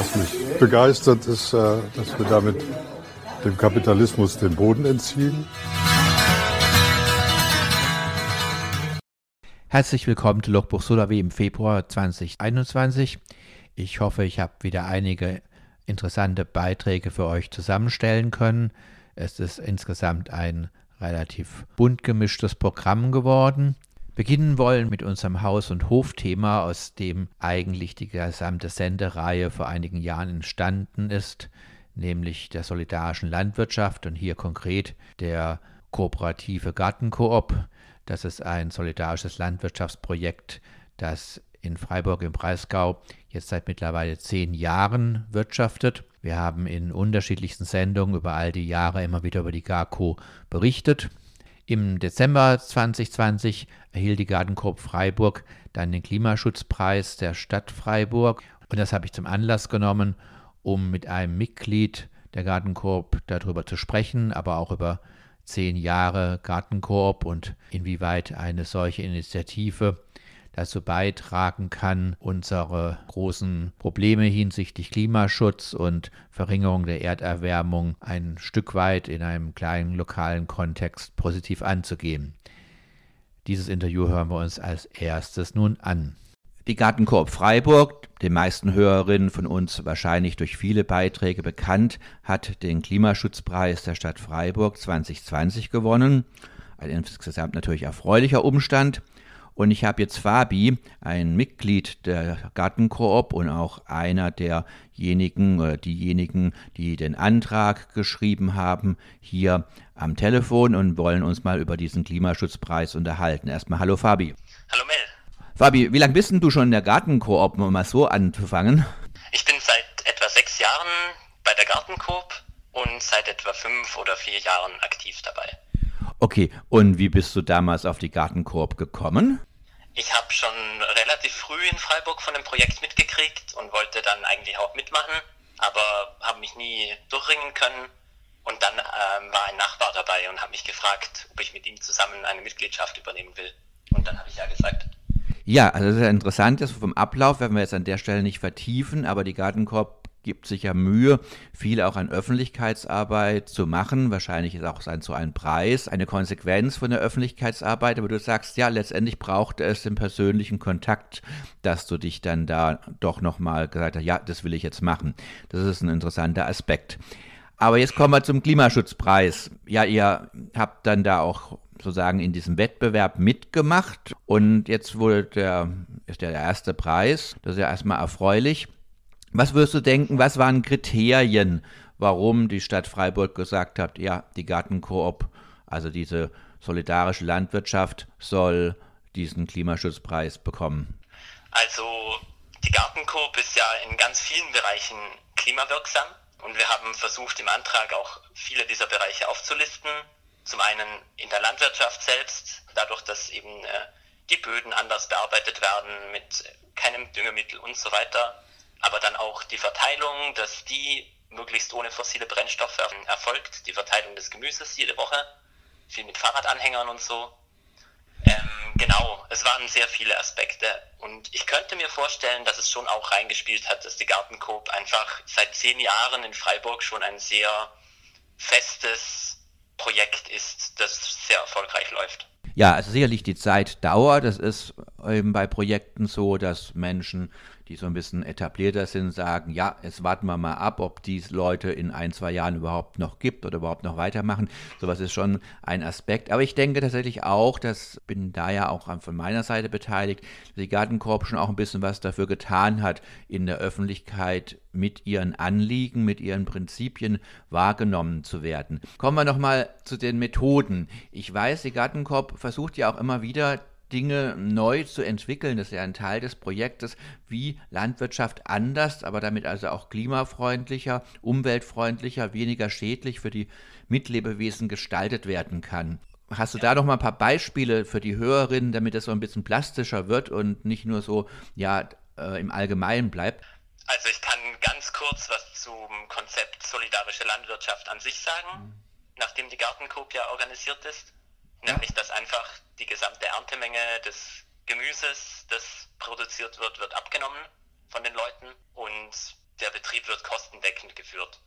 Was mich begeistert ist, äh, dass wir damit dem Kapitalismus den Boden entziehen. Herzlich willkommen zu Logbuch Solawi im Februar 2021. Ich hoffe, ich habe wieder einige interessante Beiträge für euch zusammenstellen können. Es ist insgesamt ein relativ bunt gemischtes Programm geworden. Beginnen wollen mit unserem Haus- und Hofthema, aus dem eigentlich die gesamte Sendereihe vor einigen Jahren entstanden ist, nämlich der solidarischen Landwirtschaft und hier konkret der kooperative Gartenkoop. Das ist ein solidarisches Landwirtschaftsprojekt, das in Freiburg im Breisgau jetzt seit mittlerweile zehn Jahren wirtschaftet. Wir haben in unterschiedlichsten Sendungen über all die Jahre immer wieder über die GARCO berichtet. Im Dezember 2020 erhielt die Gartenkoop Freiburg dann den Klimaschutzpreis der Stadt Freiburg. Und das habe ich zum Anlass genommen, um mit einem Mitglied der Gartenkoop darüber zu sprechen, aber auch über zehn Jahre Gartenkoop und inwieweit eine solche Initiative dazu beitragen kann, unsere großen Probleme hinsichtlich Klimaschutz und Verringerung der Erderwärmung ein Stück weit in einem kleinen lokalen Kontext positiv anzugehen. Dieses Interview hören wir uns als erstes nun an. Die Gartenkoop Freiburg, den meisten Hörerinnen von uns wahrscheinlich durch viele Beiträge bekannt, hat den Klimaschutzpreis der Stadt Freiburg 2020 gewonnen. Ein insgesamt natürlich erfreulicher Umstand. Und ich habe jetzt Fabi, ein Mitglied der Gartenkoop und auch einer derjenigen oder diejenigen, die den Antrag geschrieben haben, hier am Telefon und wollen uns mal über diesen Klimaschutzpreis unterhalten. Erstmal hallo Fabi. Hallo Mel. Fabi, wie lange bist denn du schon in der Gartenkoop, um mal so anzufangen? Ich bin seit etwa sechs Jahren bei der Gartenkoop und seit etwa fünf oder vier Jahren aktiv dabei. Okay, und wie bist du damals auf die Gartenkoop gekommen? Ich habe schon relativ früh in Freiburg von dem Projekt mitgekriegt und wollte dann eigentlich auch mitmachen, aber habe mich nie durchringen können. Und dann ähm, war ein Nachbar dabei und hat mich gefragt, ob ich mit ihm zusammen eine Mitgliedschaft übernehmen will. Und dann habe ich ja gesagt. Ja, also das ist ja interessant, das vom Ablauf werden wir jetzt an der Stelle nicht vertiefen, aber die Gartenkorb gibt sich ja Mühe, viel auch an Öffentlichkeitsarbeit zu machen. Wahrscheinlich ist auch sein so ein Preis, eine Konsequenz von der Öffentlichkeitsarbeit. Aber du sagst, ja, letztendlich braucht es den persönlichen Kontakt, dass du dich dann da doch nochmal gesagt hast, ja, das will ich jetzt machen. Das ist ein interessanter Aspekt. Aber jetzt kommen wir zum Klimaschutzpreis. Ja, ihr habt dann da auch sozusagen in diesem Wettbewerb mitgemacht und jetzt wurde der, ist der erste Preis. Das ist ja erstmal erfreulich. Was wirst du denken, was waren Kriterien, warum die Stadt Freiburg gesagt hat, ja, die Gartenkoop, also diese solidarische Landwirtschaft soll diesen Klimaschutzpreis bekommen? Also die Gartenkoop ist ja in ganz vielen Bereichen klimawirksam und wir haben versucht im Antrag auch viele dieser Bereiche aufzulisten. Zum einen in der Landwirtschaft selbst, dadurch, dass eben äh, die Böden anders bearbeitet werden mit keinem Düngemittel und so weiter aber dann auch die Verteilung, dass die möglichst ohne fossile Brennstoffe erfolgt, die Verteilung des Gemüses jede Woche, viel mit Fahrradanhängern und so. Ähm, genau, es waren sehr viele Aspekte und ich könnte mir vorstellen, dass es schon auch reingespielt hat, dass die Gartencoop einfach seit zehn Jahren in Freiburg schon ein sehr festes Projekt ist, das sehr erfolgreich läuft. Ja, also sicherlich die Zeit dauert. Das ist eben bei Projekten so, dass Menschen die so ein bisschen etablierter sind, sagen, ja, jetzt warten wir mal ab, ob die Leute in ein, zwei Jahren überhaupt noch gibt oder überhaupt noch weitermachen. Sowas ist schon ein Aspekt. Aber ich denke tatsächlich auch, das bin da ja auch von meiner Seite beteiligt, dass die Gartenkorb schon auch ein bisschen was dafür getan hat, in der Öffentlichkeit mit ihren Anliegen, mit ihren Prinzipien wahrgenommen zu werden. Kommen wir nochmal zu den Methoden. Ich weiß, die Gartenkorb versucht ja auch immer wieder Dinge neu zu entwickeln. Das ist ja ein Teil des Projektes, wie Landwirtschaft anders, aber damit also auch klimafreundlicher, umweltfreundlicher, weniger schädlich für die Mitlebewesen gestaltet werden kann. Hast du da noch mal ein paar Beispiele für die Hörerinnen, damit es so ein bisschen plastischer wird und nicht nur so ja äh, im Allgemeinen bleibt? Also ich kann ganz kurz was zum Konzept solidarische Landwirtschaft an sich sagen, nachdem die Gartencoop ja organisiert ist. Nämlich, dass einfach die gesamte Erntemenge des Gemüses, das produziert wird, wird abgenommen von den Leuten und der Betrieb wird kostendeckend geführt.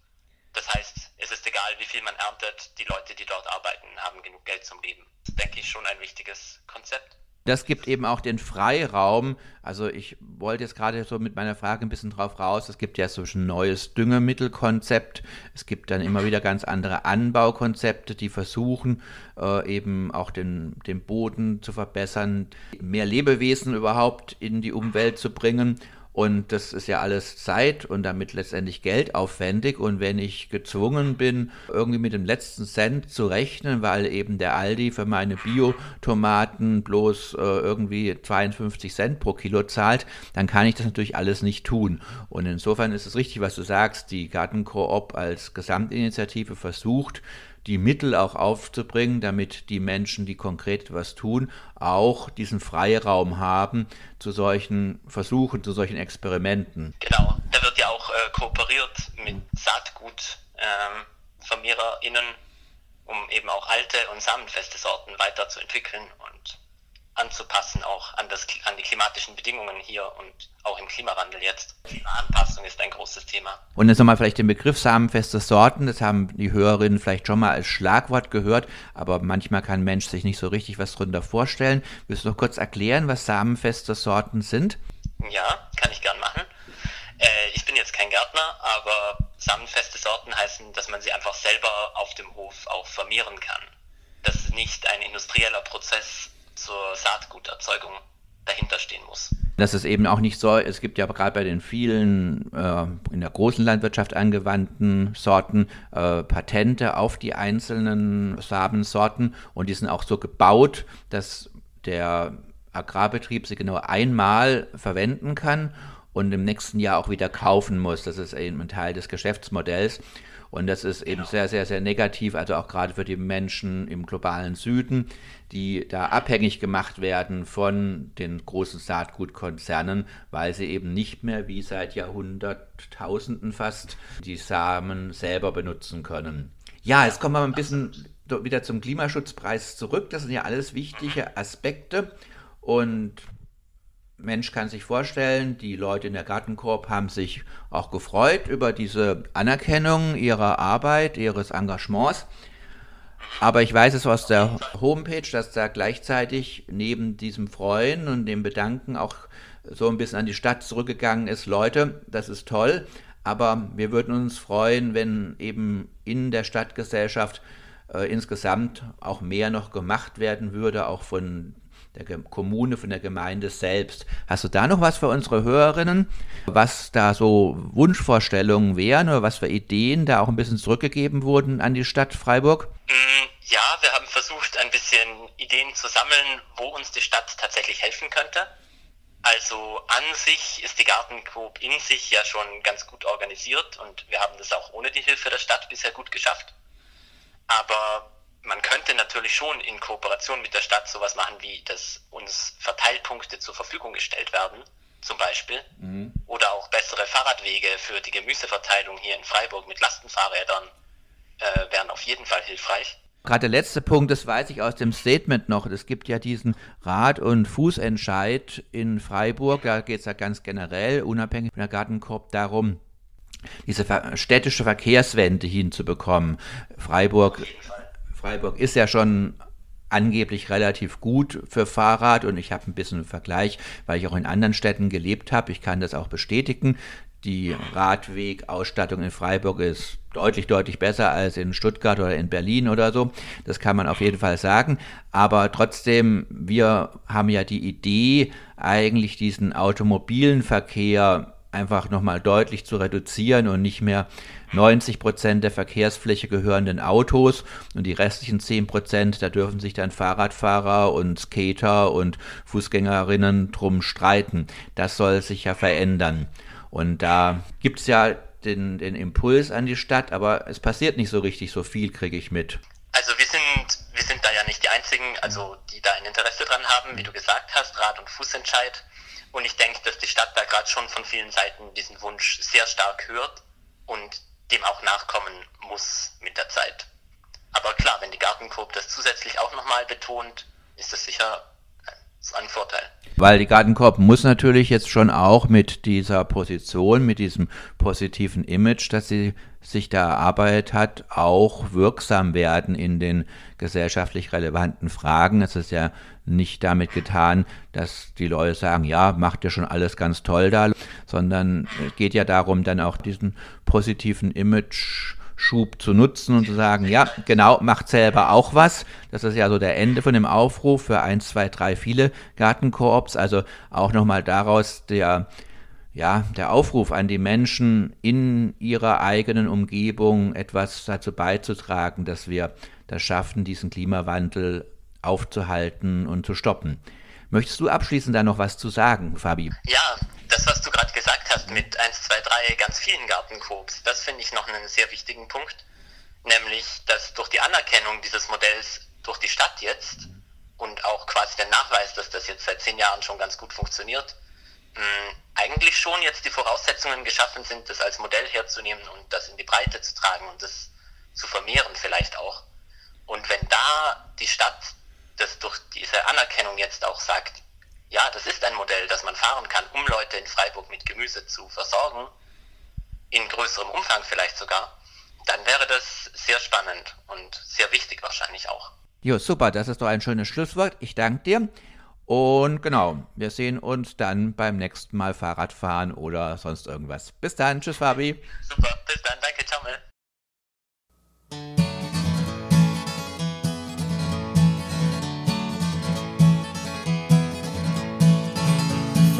Das heißt, es ist egal, wie viel man erntet, die Leute, die dort arbeiten, haben genug Geld zum Leben. Das denke ich schon ein wichtiges Konzept. Das gibt eben auch den Freiraum. Also ich wollte jetzt gerade so mit meiner Frage ein bisschen drauf raus. Es gibt ja so ein neues Düngemittelkonzept. Es gibt dann immer wieder ganz andere Anbaukonzepte, die versuchen äh, eben auch den, den Boden zu verbessern, mehr Lebewesen überhaupt in die Umwelt zu bringen. Und das ist ja alles Zeit und damit letztendlich Geld aufwendig. Und wenn ich gezwungen bin, irgendwie mit dem letzten Cent zu rechnen, weil eben der Aldi für meine Bio-Tomaten bloß äh, irgendwie 52 Cent pro Kilo zahlt, dann kann ich das natürlich alles nicht tun. Und insofern ist es richtig, was du sagst, die Gartenkoop als Gesamtinitiative versucht, die Mittel auch aufzubringen, damit die Menschen, die konkret etwas tun, auch diesen Freiraum haben zu solchen Versuchen, zu solchen Experimenten. Genau, da wird ja auch äh, kooperiert mit SaatgutvermehrerInnen, ähm, um eben auch alte und samenfeste Sorten weiterzuentwickeln und anzupassen, auch an, das, an die klimatischen Bedingungen hier und auch im Klimawandel jetzt. Klimaanpassung ist ein großes Thema. Und jetzt nochmal vielleicht den Begriff samenfeste Sorten, das haben die Hörerinnen vielleicht schon mal als Schlagwort gehört, aber manchmal kann ein Mensch sich nicht so richtig was darunter vorstellen. Willst du noch kurz erklären, was samenfeste Sorten sind? Ja, kann ich gern machen. Äh, ich bin jetzt kein Gärtner, aber samenfeste Sorten heißen, dass man sie einfach selber auf dem Hof auch vermehren kann. Das ist nicht ein industrieller Prozess zur Saatguterzeugung dahinter stehen muss. Das ist eben auch nicht so, es gibt ja gerade bei den vielen äh, in der großen Landwirtschaft angewandten Sorten äh, Patente auf die einzelnen Samensorten und die sind auch so gebaut, dass der Agrarbetrieb sie genau einmal verwenden kann und im nächsten Jahr auch wieder kaufen muss. Das ist eben ein Teil des Geschäftsmodells. Und das ist eben sehr, sehr, sehr negativ, also auch gerade für die Menschen im globalen Süden, die da abhängig gemacht werden von den großen Saatgutkonzernen, weil sie eben nicht mehr wie seit Jahrhunderttausenden fast die Samen selber benutzen können. Ja, jetzt kommen wir ein bisschen wieder zum Klimaschutzpreis zurück. Das sind ja alles wichtige Aspekte. Und Mensch kann sich vorstellen, die Leute in der Gartenkorb haben sich auch gefreut über diese Anerkennung ihrer Arbeit, ihres Engagements. Aber ich weiß es aus der Homepage, dass da gleichzeitig neben diesem Freuen und dem Bedanken auch so ein bisschen an die Stadt zurückgegangen ist. Leute, das ist toll, aber wir würden uns freuen, wenn eben in der Stadtgesellschaft äh, insgesamt auch mehr noch gemacht werden würde, auch von der Kommune, von der Gemeinde selbst. Hast du da noch was für unsere Hörerinnen, was da so Wunschvorstellungen wären oder was für Ideen da auch ein bisschen zurückgegeben wurden an die Stadt Freiburg? Mm, ja, wir haben versucht, ein bisschen Ideen zu sammeln, wo uns die Stadt tatsächlich helfen könnte. Also an sich ist die Gartencoop in sich ja schon ganz gut organisiert und wir haben das auch ohne die Hilfe der Stadt bisher gut geschafft. Aber man könnte natürlich schon in Kooperation mit der Stadt sowas machen, wie dass uns Verteilpunkte zur Verfügung gestellt werden, zum Beispiel. Mhm. Oder auch bessere Fahrradwege für die Gemüseverteilung hier in Freiburg mit Lastenfahrrädern äh, wären auf jeden Fall hilfreich. Gerade der letzte Punkt, das weiß ich aus dem Statement noch. Es gibt ja diesen Rad- und Fußentscheid in Freiburg. Da geht es ja ganz generell, unabhängig von der Gartenkorb, darum, diese städtische Verkehrswende hinzubekommen. Freiburg Freiburg ist ja schon angeblich relativ gut für Fahrrad und ich habe ein bisschen einen Vergleich, weil ich auch in anderen Städten gelebt habe. Ich kann das auch bestätigen. Die Radwegausstattung in Freiburg ist deutlich, deutlich besser als in Stuttgart oder in Berlin oder so. Das kann man auf jeden Fall sagen. Aber trotzdem, wir haben ja die Idee, eigentlich diesen automobilen Verkehr einfach nochmal deutlich zu reduzieren und nicht mehr 90 Prozent der Verkehrsfläche gehören den Autos und die restlichen 10 Prozent, da dürfen sich dann Fahrradfahrer und Skater und Fußgängerinnen drum streiten. Das soll sich ja verändern. Und da gibt es ja den, den Impuls an die Stadt, aber es passiert nicht so richtig so viel, kriege ich mit. Also wir sind, wir sind da ja nicht die Einzigen, also die da ein Interesse dran haben, wie du gesagt hast, Rad- und Fußentscheid. Und ich denke, dass die Stadt da gerade schon von vielen Seiten diesen Wunsch sehr stark hört und dem auch nachkommen muss mit der Zeit. Aber klar, wenn die Gartencoop das zusätzlich auch nochmal betont, ist das sicher ein Vorteil. Weil die Gartenkorb muss natürlich jetzt schon auch mit dieser Position, mit diesem positiven Image, das sie sich da erarbeitet hat, auch wirksam werden in den gesellschaftlich relevanten Fragen. Es ist ja nicht damit getan, dass die Leute sagen, ja, macht ihr schon alles ganz toll da, sondern es geht ja darum, dann auch diesen positiven Image Schub zu nutzen und zu sagen, ja, genau, macht selber auch was. Das ist ja so der Ende von dem Aufruf für eins, zwei, drei, viele Gartenkoops. Also auch nochmal daraus der, ja, der Aufruf an die Menschen in ihrer eigenen Umgebung etwas dazu beizutragen, dass wir das schaffen, diesen Klimawandel aufzuhalten und zu stoppen. Möchtest du abschließend da noch was zu sagen, Fabi? Ja, das, was du gerade gesagt hast mit 1, 2, 3 ganz vielen Gartenkoops, das finde ich noch einen sehr wichtigen Punkt. Nämlich, dass durch die Anerkennung dieses Modells durch die Stadt jetzt und auch quasi der Nachweis, dass das jetzt seit zehn Jahren schon ganz gut funktioniert, mh, eigentlich schon jetzt die Voraussetzungen geschaffen sind, das als Modell herzunehmen und das in die Breite zu tragen und das zu vermehren vielleicht auch. Und wenn da die Stadt das durch diese Anerkennung jetzt auch sagt, ja, das ist ein Modell, das man fahren kann, um Leute in Freiburg mit Gemüse zu versorgen, in größerem Umfang vielleicht sogar, dann wäre das sehr spannend und sehr wichtig wahrscheinlich auch. Jo, super, das ist doch ein schönes Schlusswort. Ich danke dir. Und genau, wir sehen uns dann beim nächsten Mal Fahrradfahren oder sonst irgendwas. Bis dann, tschüss Fabi. Super, bis dann, danke, ciao.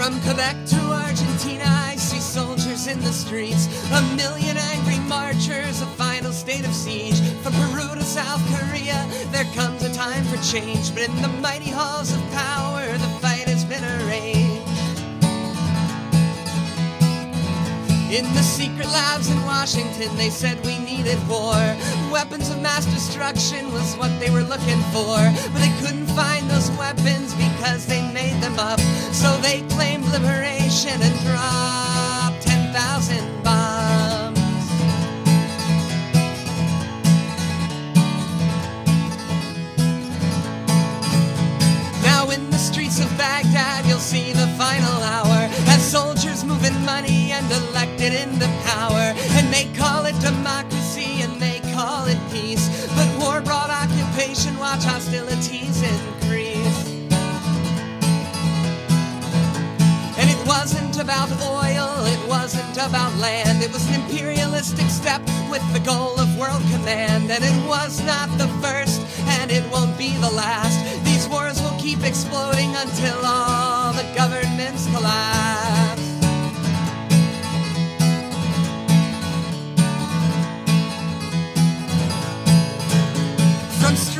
From Quebec to Argentina, I see soldiers in the streets. A million angry marchers, a final state of siege. From Peru to South Korea, there comes a time for change. But in the mighty halls of power, the fight has been arranged. In the secret labs in Washington, they said we needed war. Weapons of mass destruction was what they were looking for. But they couldn't find those weapons because they made them up. So they claimed liberation and dropped 10,000 bombs. Now in the streets of Baghdad, you'll see the final hour soldiers moving money and elected into power. And they call it democracy and they call it peace. But war brought occupation, watch hostilities increase. And it wasn't about oil, it wasn't about land. It was an imperialistic step with the goal of world command. And it was not the first, and it won't be the last. These wars will keep exploding until all the governments collapse.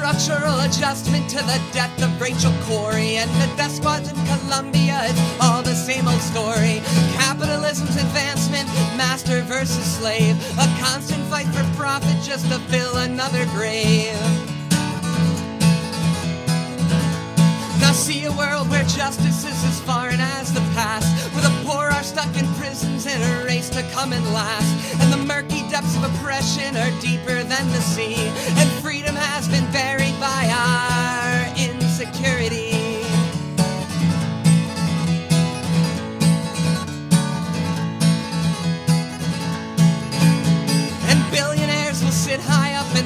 Structural adjustment to the death of Rachel Corey and the death squads in Colombia, it's all the same old story. Capitalism's advancement, master versus slave, a constant fight for profit just to fill another grave. Now see a world where justice is as foreign as the past, stuck in prisons in a race to come in last, and the murky depths of oppression are deeper than the sea, and freedom has been buried by our insecurity.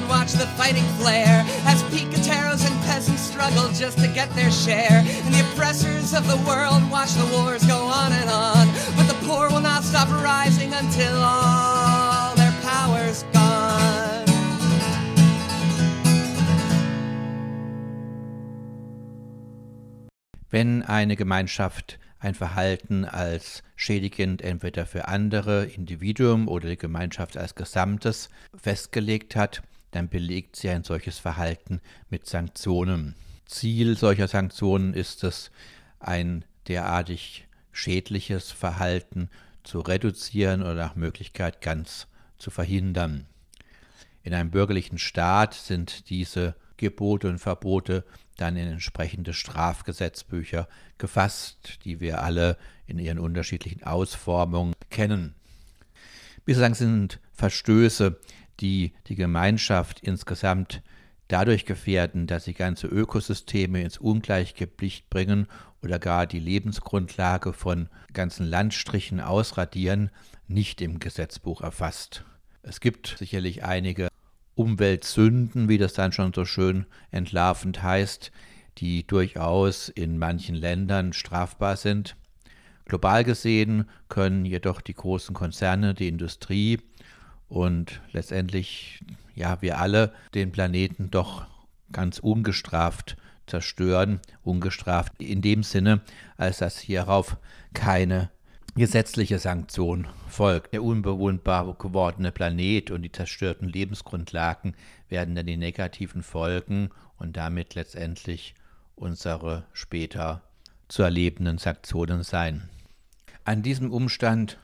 Watch the fighting flare as picateros and peasants struggle just to get their share. And the oppressors of the world watch the wars go on and on. But the poor will not stop rising until all their power's gone. Wenn eine Gemeinschaft ein Verhalten als schädigend entweder für andere, Individuum oder die Gemeinschaft als Gesamtes festgelegt hat, dann belegt sie ein solches Verhalten mit Sanktionen. Ziel solcher Sanktionen ist es, ein derartig schädliches Verhalten zu reduzieren oder nach Möglichkeit ganz zu verhindern. In einem bürgerlichen Staat sind diese Gebote und Verbote dann in entsprechende Strafgesetzbücher gefasst, die wir alle in ihren unterschiedlichen Ausformungen kennen. Bislang sind Verstöße, die die Gemeinschaft insgesamt dadurch gefährden, dass sie ganze Ökosysteme ins Ungleichgewicht bringen oder gar die Lebensgrundlage von ganzen Landstrichen ausradieren, nicht im Gesetzbuch erfasst. Es gibt sicherlich einige Umweltsünden, wie das dann schon so schön entlarvend heißt, die durchaus in manchen Ländern strafbar sind. Global gesehen können jedoch die großen Konzerne, die Industrie und letztendlich ja wir alle den Planeten doch ganz ungestraft zerstören, ungestraft in dem Sinne, als dass hierauf keine gesetzliche Sanktion folgt. Der unbewohnbar gewordene Planet und die zerstörten Lebensgrundlagen werden dann die negativen Folgen und damit letztendlich unsere später zu erlebenden Sanktionen sein. An diesem Umstand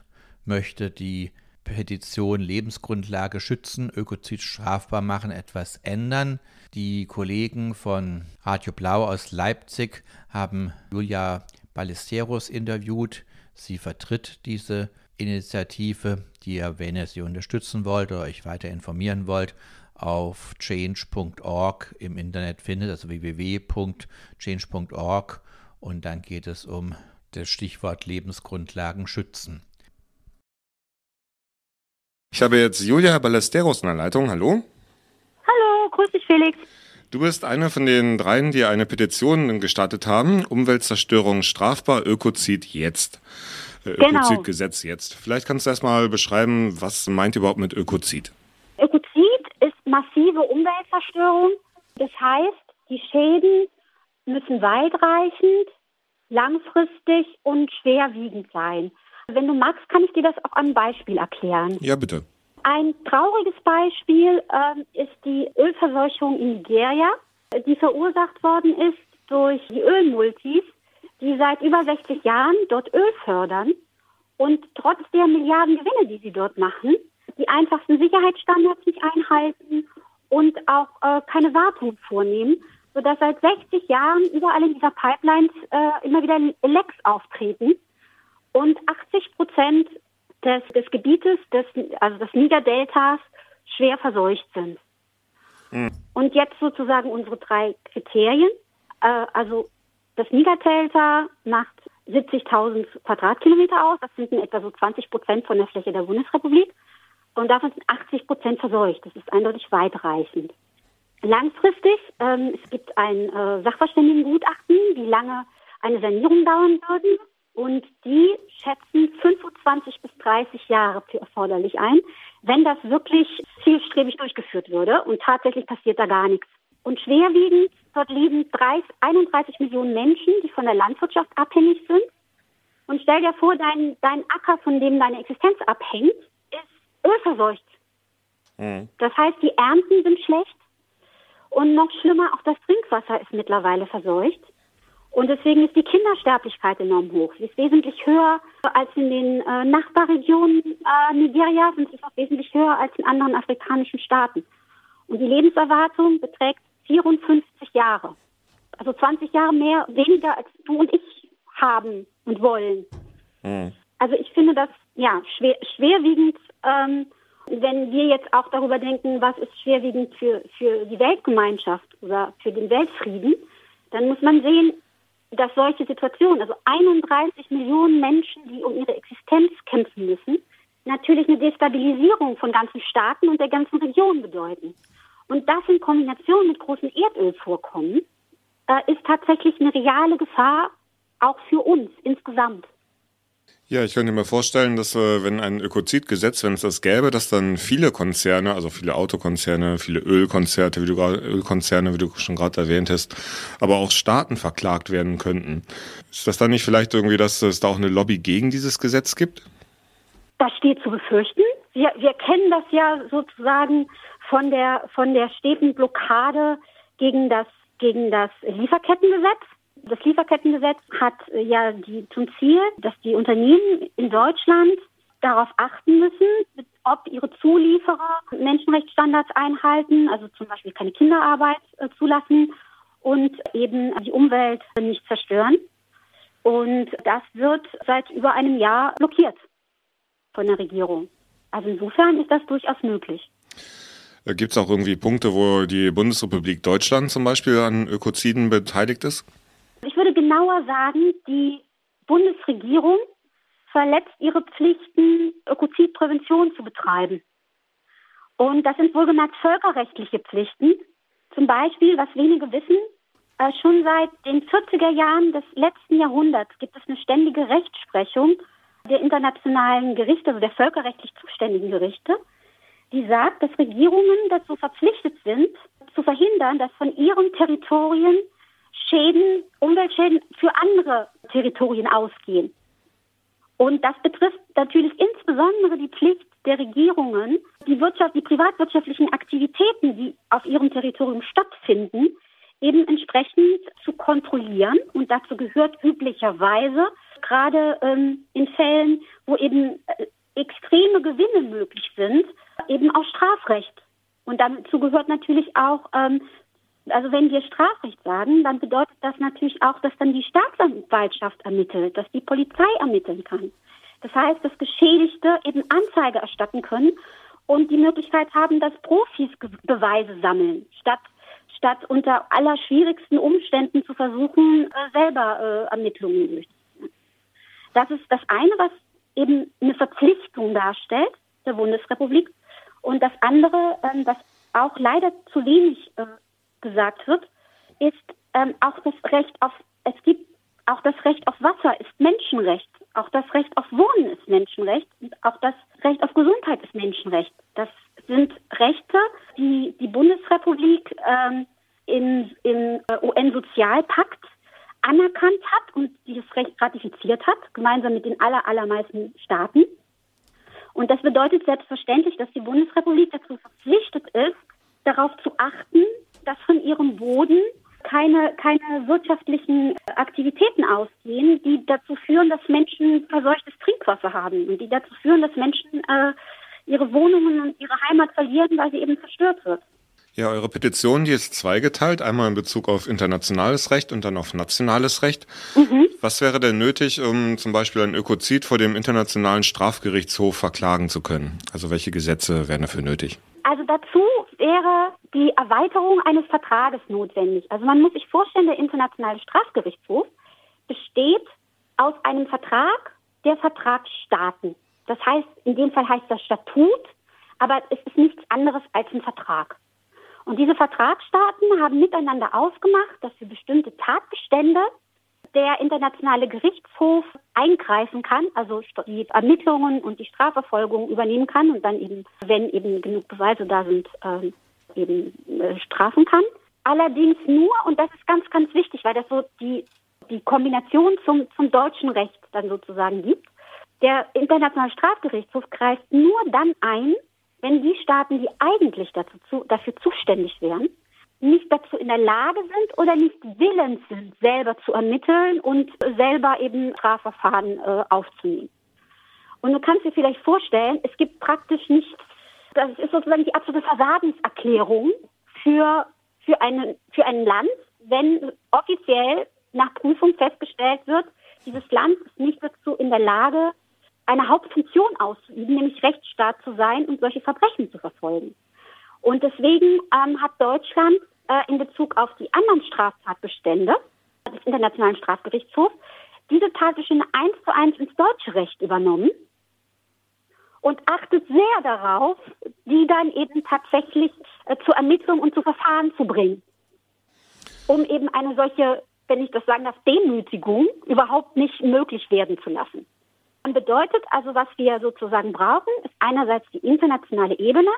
möchte die Petition Lebensgrundlage schützen, Ökozid strafbar machen, etwas ändern. Die Kollegen von Radio Blau aus Leipzig haben Julia Ballesteros interviewt. Sie vertritt diese Initiative, die ihr, wenn ihr sie unterstützen wollt oder euch weiter informieren wollt, auf change.org im Internet findet, also www.change.org und dann geht es um das Stichwort Lebensgrundlagen schützen. Ich habe jetzt Julia Ballesteros in der Leitung. Hallo. Hallo, grüß dich Felix. Du bist eine von den dreien, die eine Petition gestartet haben. Umweltzerstörung strafbar, Ökozid jetzt. Äh, Genau. Ökozidgesetz jetzt. Vielleicht kannst du erst mal beschreiben, was meint ihr überhaupt mit Ökozid? Ökozid ist massive Umweltzerstörung. Das heißt, die Schäden müssen weitreichend, langfristig und schwerwiegend sein. Wenn du magst, kann ich dir das auch an einem Beispiel erklären. Ja, bitte. Ein trauriges Beispiel ähm, ist die Ölverseuchung in Nigeria, die verursacht worden ist durch die Ölmultis, die seit über 60 Jahren dort Öl fördern und trotz der Milliarden Gewinne, die sie dort machen, die einfachsten Sicherheitsstandards nicht einhalten und auch äh, keine Wartung vornehmen, sodass seit 60 Jahren überall in dieser Pipelines äh, immer wieder Lecks auftreten und 80 Prozent des, des Gebietes, des, also des Nigerdeltas, schwer verseucht sind. Und jetzt sozusagen unsere drei Kriterien. Äh, also das Nigerdelta macht 70.000 Quadratkilometer aus. Das sind in etwa so 20 Prozent von der Fläche der Bundesrepublik. Und davon sind 80 Prozent verseucht. Das ist eindeutig weitreichend. Langfristig, ähm, es gibt ein äh, Sachverständigengutachten, wie lange eine Sanierung dauern würde. Und die schätzen 25 bis 30 Jahre für erforderlich ein, wenn das wirklich zielstrebig durchgeführt würde. Und tatsächlich passiert da gar nichts. Und schwerwiegend, dort leben 30, 31 Millionen Menschen, die von der Landwirtschaft abhängig sind. Und stell dir vor, dein, dein Acker, von dem deine Existenz abhängt, ist ölverseucht. Das heißt, die Ernten sind schlecht. Und noch schlimmer, auch das Trinkwasser ist mittlerweile verseucht. Und deswegen ist die Kindersterblichkeit enorm hoch. Sie ist wesentlich höher als in den äh, Nachbarregionen äh, Nigerias und sie ist auch wesentlich höher als in anderen afrikanischen Staaten. Und die Lebenserwartung beträgt 54 Jahre. Also 20 Jahre mehr, weniger als du und ich haben und wollen. Also ich finde das ja schwer, schwerwiegend, ähm, wenn wir jetzt auch darüber denken, was ist schwerwiegend für, für die Weltgemeinschaft oder für den Weltfrieden, dann muss man sehen, dass solche Situationen, also 31 Millionen Menschen, die um ihre Existenz kämpfen müssen, natürlich eine Destabilisierung von ganzen Staaten und der ganzen Region bedeuten. Und das in Kombination mit großen Erdölvorkommen äh, ist tatsächlich eine reale Gefahr auch für uns insgesamt. Ja, ich könnte mir vorstellen, dass äh, wenn ein Ökozidgesetz, wenn es das gäbe, dass dann viele Konzerne, also viele Autokonzerne, viele Ölkonzerte, wie du Ölkonzerne, wie du schon gerade erwähnt hast, aber auch Staaten verklagt werden könnten. Ist das dann nicht vielleicht irgendwie, dass es da auch eine Lobby gegen dieses Gesetz gibt? Das steht zu befürchten. Wir, wir kennen das ja sozusagen von der von der steten Blockade gegen das gegen das Lieferkettengesetz. Das Lieferkettengesetz hat äh, ja die, zum Ziel, dass die Unternehmen in Deutschland darauf achten müssen, ob ihre Zulieferer Menschenrechtsstandards einhalten, also zum Beispiel keine Kinderarbeit äh, zulassen und eben die Umwelt nicht zerstören. Und das wird seit über einem Jahr blockiert von der Regierung. Also insofern ist das durchaus möglich. Äh, Gibt es auch irgendwie Punkte, wo die Bundesrepublik Deutschland zum Beispiel an Ökoziden beteiligt ist? Ich würde genauer sagen, die Bundesregierung verletzt ihre Pflichten, Ökozidprävention zu betreiben. Und das sind wohlgemerkt völkerrechtliche Pflichten. Zum Beispiel, was wenige wissen, äh, schon seit den 40er Jahren des letzten Jahrhunderts gibt es eine ständige Rechtsprechung der internationalen Gerichte, also der völkerrechtlich zuständigen Gerichte, die sagt, dass Regierungen dazu verpflichtet sind, zu verhindern, dass von ihren Territorien Schäden, Umweltschäden für andere Territorien ausgehen. Und das betrifft natürlich insbesondere die Pflicht der Regierungen, die Wirtschaft, die privatwirtschaftlichen Aktivitäten, die auf ihrem Territorium stattfinden, eben entsprechend zu kontrollieren. Und dazu gehört üblicherweise, gerade ähm, in Fällen, wo eben äh, extreme Gewinne möglich sind, eben auch Strafrecht. Und dazu gehört natürlich auch ähm, also wenn wir Strafrecht sagen, dann bedeutet das natürlich auch, dass dann die Staatsanwaltschaft ermittelt, dass die Polizei ermitteln kann. Das heißt, dass Geschädigte eben Anzeige erstatten können und die Möglichkeit haben, dass Profis Beweise sammeln, statt statt unter allerschwierigsten Umständen zu versuchen, äh, selber äh, Ermittlungen durchzuführen. Das ist das eine, was eben eine Verpflichtung darstellt der Bundesrepublik und das andere, ähm, das auch leider zu wenig äh, gesagt wird, ist ähm, auch das Recht auf, es gibt auch das Recht auf Wasser ist Menschenrecht. Auch das Recht auf Wohnen ist Menschenrecht. Und auch das Recht auf Gesundheit ist Menschenrecht. Das sind Rechte, die die Bundesrepublik ähm, im, im äh, UN-Sozialpakt anerkannt hat und dieses Recht ratifiziert hat, gemeinsam mit den aller, allermeisten Staaten. Und das bedeutet selbstverständlich, dass die Bundesrepublik dazu verpflichtet ist, darauf zu achten, dass von ihrem Boden keine, keine wirtschaftlichen Aktivitäten ausgehen, die dazu führen, dass Menschen verseuchtes Trinkwasser haben und die dazu führen, dass Menschen äh, ihre Wohnungen und ihre Heimat verlieren, weil sie eben zerstört wird. Ja, eure Petition, die ist zweigeteilt, einmal in Bezug auf internationales Recht und dann auf nationales Recht. Mhm. Was wäre denn nötig, um zum Beispiel ein Ökozid vor dem Internationalen Strafgerichtshof verklagen zu können? Also welche Gesetze wären dafür nötig? Also dazu wäre die Erweiterung eines Vertrages notwendig. Also man muss sich vorstellen, der Internationale Strafgerichtshof besteht aus einem Vertrag der Vertragsstaaten. Das heißt, in dem Fall heißt das Statut, aber es ist nichts anderes als ein Vertrag. Und diese Vertragsstaaten haben miteinander ausgemacht, dass für bestimmte Tatbestände der internationale Gerichtshof eingreifen kann, also die Ermittlungen und die Strafverfolgung übernehmen kann und dann eben, wenn eben genug Beweise da sind, äh, eben äh, strafen kann. Allerdings nur, und das ist ganz, ganz wichtig, weil das so die, die Kombination zum, zum deutschen Recht dann sozusagen gibt. Der Internationale Strafgerichtshof greift nur dann ein, wenn die Staaten, die eigentlich dazu zu, dafür zuständig wären, nicht dazu in der Lage sind oder nicht willens sind, selber zu ermitteln und selber eben Strafverfahren äh, aufzunehmen. Und du kannst dir vielleicht vorstellen, es gibt praktisch nicht, das ist sozusagen die absolute Versagenserklärung für, für, eine, für ein Land, wenn offiziell nach Prüfung festgestellt wird, dieses Land ist nicht dazu in der Lage, eine Hauptfunktion auszuüben, nämlich Rechtsstaat zu sein und solche Verbrechen zu verfolgen. Und deswegen ähm, hat Deutschland äh, in Bezug auf die anderen Straftatbestände des Internationalen Strafgerichtshofs diese Tatbestände eins zu eins ins deutsche Recht übernommen und achtet sehr darauf, die dann eben tatsächlich äh, zur Ermittlung und zu Verfahren zu bringen, um eben eine solche, wenn ich das sagen darf, Demütigung überhaupt nicht möglich werden zu lassen. Bedeutet also, was wir sozusagen brauchen, ist einerseits die internationale Ebene.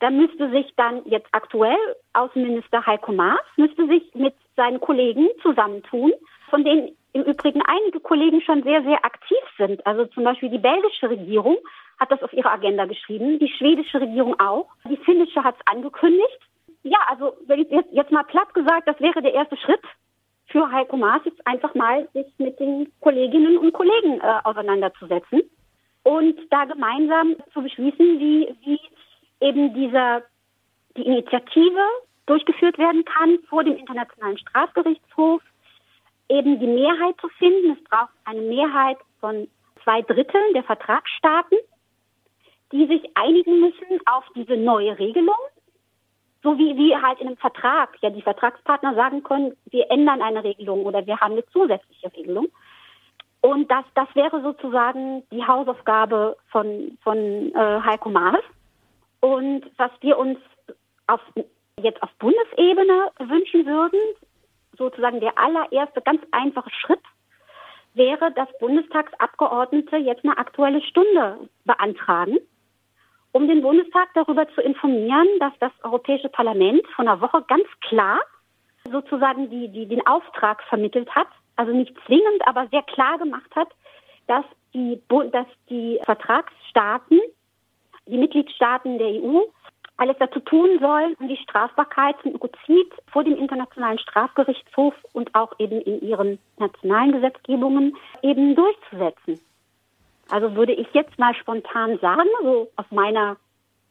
Da müsste sich dann jetzt aktuell Außenminister Heiko Maas müsste sich mit seinen Kollegen zusammentun, von denen im Übrigen einige Kollegen schon sehr, sehr aktiv sind. Also zum Beispiel die belgische Regierung hat das auf ihre Agenda geschrieben, die schwedische Regierung auch, die finnische hat es angekündigt. Ja, also jetzt, mal platt gesagt, das wäre der erste Schritt für Heiko Maas, jetzt einfach mal sich mit den Kolleginnen und Kollegen äh, auseinanderzusetzen und da gemeinsam zu beschließen, wie, wie eben diese, die Initiative durchgeführt werden kann vor dem Internationalen Strafgerichtshof, eben die Mehrheit zu finden. Es braucht eine Mehrheit von zwei Dritteln der Vertragsstaaten, die sich einigen müssen auf diese neue Regelung. So wie, wie halt in einem Vertrag ja die Vertragspartner sagen können, wir ändern eine Regelung oder wir haben eine zusätzliche Regelung. Und das, das wäre sozusagen die Hausaufgabe von, von äh, Heiko Maas. Und was wir uns auf, jetzt auf Bundesebene wünschen würden, sozusagen der allererste ganz einfache Schritt, wäre, dass Bundestagsabgeordnete jetzt eine aktuelle Stunde beantragen, um den Bundestag darüber zu informieren, dass das Europäische Parlament von einer Woche ganz klar sozusagen die, die den Auftrag vermittelt hat, also nicht zwingend, aber sehr klar gemacht hat, dass die, dass die Vertragsstaaten die Mitgliedstaaten der EU alles dazu tun sollen, um die Strafbarkeit von Ökozid vor dem Internationalen Strafgerichtshof und auch eben in ihren nationalen Gesetzgebungen eben durchzusetzen. Also würde ich jetzt mal spontan sagen, so aus meiner,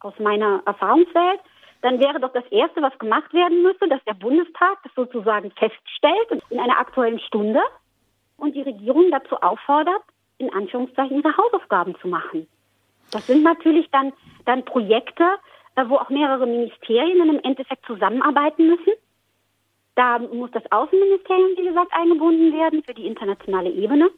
aus meiner Erfahrungswelt, dann wäre doch das Erste, was gemacht werden müsste, dass der Bundestag das sozusagen feststellt in einer aktuellen Stunde und die Regierung dazu auffordert, in Anführungszeichen ihre Hausaufgaben zu machen. Das sind natürlich dann, dann Projekte, äh, wo auch mehrere Ministerien im Endeffekt zusammenarbeiten müssen. Da muss das Außenministerium, wie gesagt, eingebunden werden für die internationale Ebene.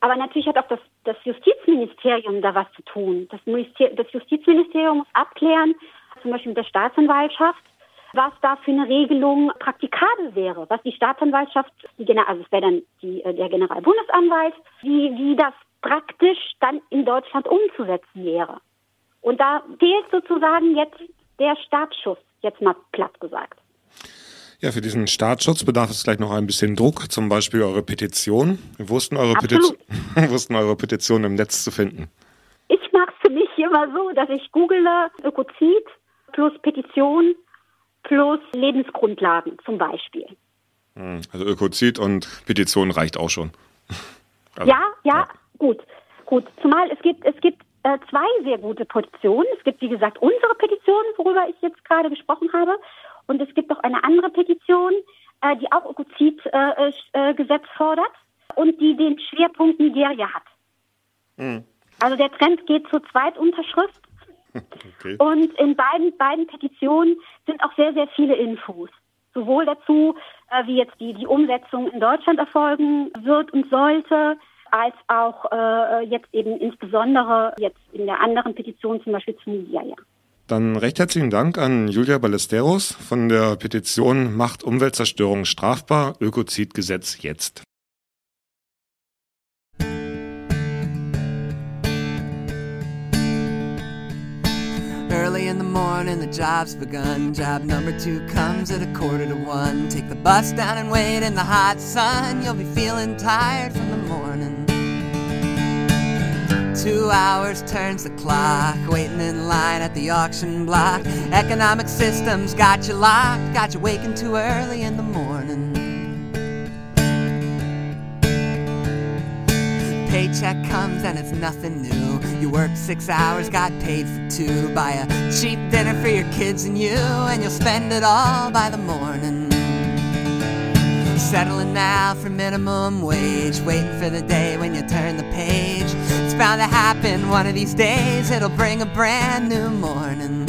Aber natürlich hat auch das, das Justizministerium da was zu tun. Das, das Justizministerium muss abklären, zum Beispiel mit der Staatsanwaltschaft, was da für eine Regelung praktikabel wäre, was die Staatsanwaltschaft, die, also es wäre dann die, äh, der Generalbundesanwalt, wie, wie das praktisch dann in Deutschland umzusetzen wäre. Und da fehlt sozusagen jetzt der Startschuss, jetzt mal platt gesagt. Ja, für diesen Staatsschutz bedarf es vielleicht noch ein bisschen Druck, zum Beispiel eure Petition. Wir wussten eure, Petition, wussten eure Petition im Netz zu finden. Ich mache es für mich immer so, dass ich google Ökozid plus Petition plus Lebensgrundlagen zum Beispiel. Hm, also Ökozid und Petition reicht auch schon. Also, ja, ja, ja, Gut, gut. Zumal es gibt, es gibt äh, zwei sehr gute Petitionen. Es gibt, wie gesagt, unsere Petition, worüber ich jetzt gerade gesprochen habe. Und es gibt auch eine andere Petition, äh, die auch Ökozid-Gesetz äh, äh fordert und die den Schwerpunkt Nigeria hat. Mhm. Also der Trend geht zur Zweitunterschrift. Okay. Und in beiden, beiden Petitionen sind auch sehr, sehr viele Infos. Sowohl dazu, äh, wie jetzt die, die Umsetzung in Deutschland erfolgen wird und sollte, als auch äh, jetzt eben insbesondere jetzt in der anderen Petition zum Beispiel zu Nigeria. Dann recht herzlichen Dank an Julia Ballesteros von der Petition Macht Umweltzerstörung strafbar, Ökozidgesetz jetzt. Early in the morning, the job's begun. Job number two comes at a quarter to one. Take the bus down and wait in the hot sun. You'll be feeling tired from the morning. Two hours turns the clock, waiting in line at the auction block. Economic systems got you locked, got you waking too early in the morning. Paycheck comes and it's nothing new. You work six hours, got paid for two. Buy a cheap dinner for your kids and you, and you'll spend it all by the morning. Settling now for minimum wage, waiting for the day when you turn the page. Bound to happen one of these days, it'll bring a brand new morning.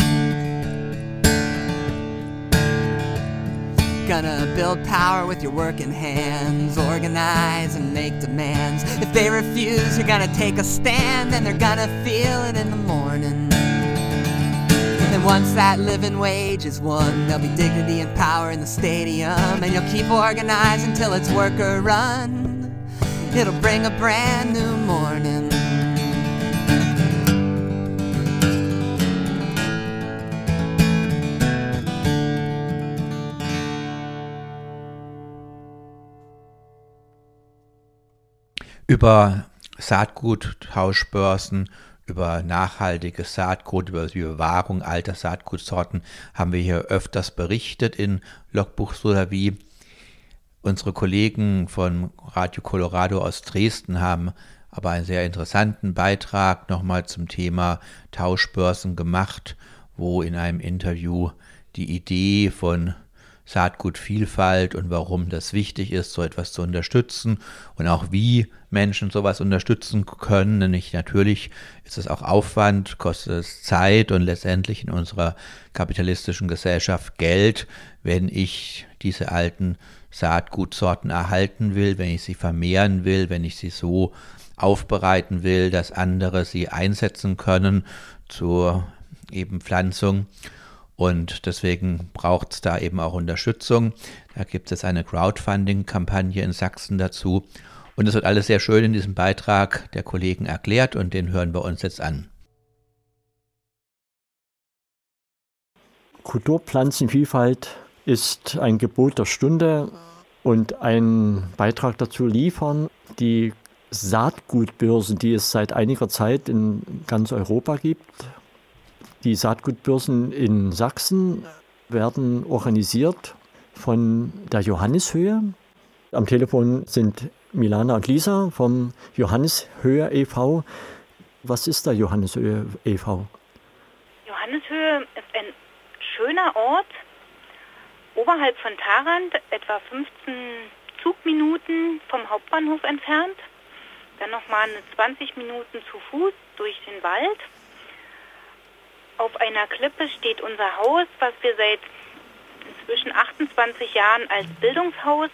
Gonna build power with your working hands, organize and make demands. If they refuse, you're gonna take a stand, and they're gonna feel it in the morning. And once that living wage is won, there'll be dignity and power in the stadium. And you'll keep organizing till it's worker run. It'll bring a brand new morning. Über Saatguttauschbörsen, über nachhaltiges Saatgut, über die Bewahrung alter Saatgutsorten haben wir hier öfters berichtet in Logbuch Sulavi. Unsere Kollegen von Radio Colorado aus Dresden haben aber einen sehr interessanten Beitrag nochmal zum Thema Tauschbörsen gemacht, wo in einem Interview die Idee von Saatgutvielfalt und warum das wichtig ist, so etwas zu unterstützen und auch wie Menschen sowas unterstützen können. Nämlich natürlich ist es auch Aufwand, kostet es Zeit und letztendlich in unserer kapitalistischen Gesellschaft Geld, wenn ich diese alten Saatgutsorten erhalten will, wenn ich sie vermehren will, wenn ich sie so aufbereiten will, dass andere sie einsetzen können zur eben Pflanzung. Und deswegen braucht es da eben auch Unterstützung. Da gibt es eine Crowdfunding-Kampagne in Sachsen dazu. Und es wird alles sehr schön in diesem Beitrag der Kollegen erklärt und den hören wir uns jetzt an. Kulturpflanzenvielfalt ist ein Gebot der Stunde und ein Beitrag dazu liefern. Die Saatgutbörsen, die es seit einiger Zeit in ganz Europa gibt, die Saatgutbörsen in Sachsen werden organisiert von der Johannishöhe. Am Telefon sind Milana und Lisa vom Johannishöhe e.V. Was ist der Johannishöhe e.V.? Johannishöhe ist ein schöner Ort oberhalb von Tarant, etwa 15 Zugminuten vom Hauptbahnhof entfernt. Dann nochmal 20 Minuten zu Fuß durch den Wald. Auf einer Klippe steht unser Haus, was wir seit inzwischen 28 Jahren als Bildungshaus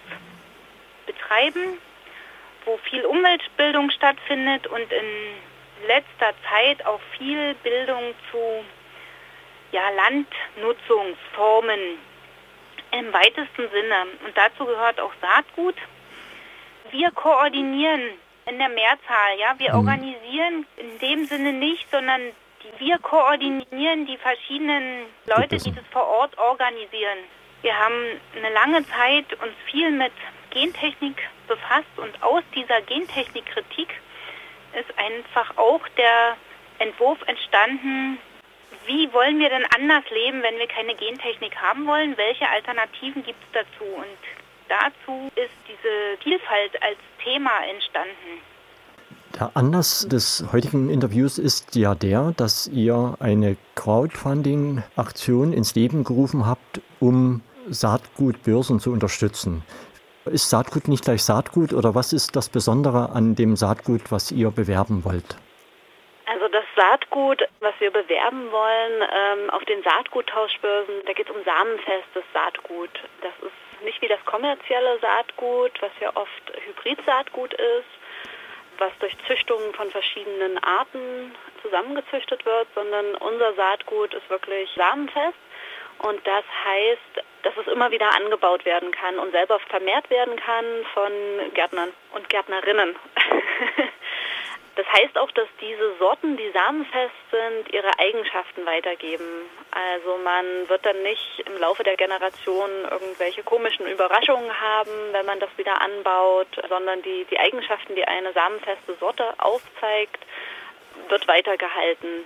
betreiben, wo viel Umweltbildung stattfindet und in letzter Zeit auch viel Bildung zu ja, Landnutzungsformen im weitesten Sinne. Und dazu gehört auch Saatgut. Wir koordinieren in der Mehrzahl, ja. Wir mhm. organisieren in dem Sinne nicht, sondern wir koordinieren die verschiedenen Leute, die das vor Ort organisieren. Wir haben eine lange Zeit uns viel mit Gentechnik befasst und aus dieser Gentechnikkritik ist einfach auch der Entwurf entstanden, wie wollen wir denn anders leben, wenn wir keine Gentechnik haben wollen? Welche Alternativen gibt es dazu? Und dazu ist diese Vielfalt als Thema entstanden. Der Anlass des heutigen Interviews ist ja der, dass ihr eine Crowdfunding-Aktion ins Leben gerufen habt, um Saatgutbörsen zu unterstützen. Ist Saatgut nicht gleich Saatgut oder was ist das Besondere an dem Saatgut, was ihr bewerben wollt? Also das Saatgut, was wir bewerben wollen ähm, auf den Saatguttauschbörsen, da geht es um samenfestes Saatgut. Das ist nicht wie das kommerzielle Saatgut, was ja oft Hybridsaatgut ist, was durch Züchtung von verschiedenen Arten zusammengezüchtet wird, sondern unser Saatgut ist wirklich samenfest. Und das heißt, dass es immer wieder angebaut werden kann und selber vermehrt werden kann von Gärtnern und Gärtnerinnen. Das heißt auch, dass diese Sorten, die samenfest sind, ihre Eigenschaften weitergeben. Also man wird dann nicht im Laufe der Generation irgendwelche komischen Überraschungen haben, wenn man das wieder anbaut, sondern die, die Eigenschaften, die eine samenfeste Sorte aufzeigt, wird weitergehalten.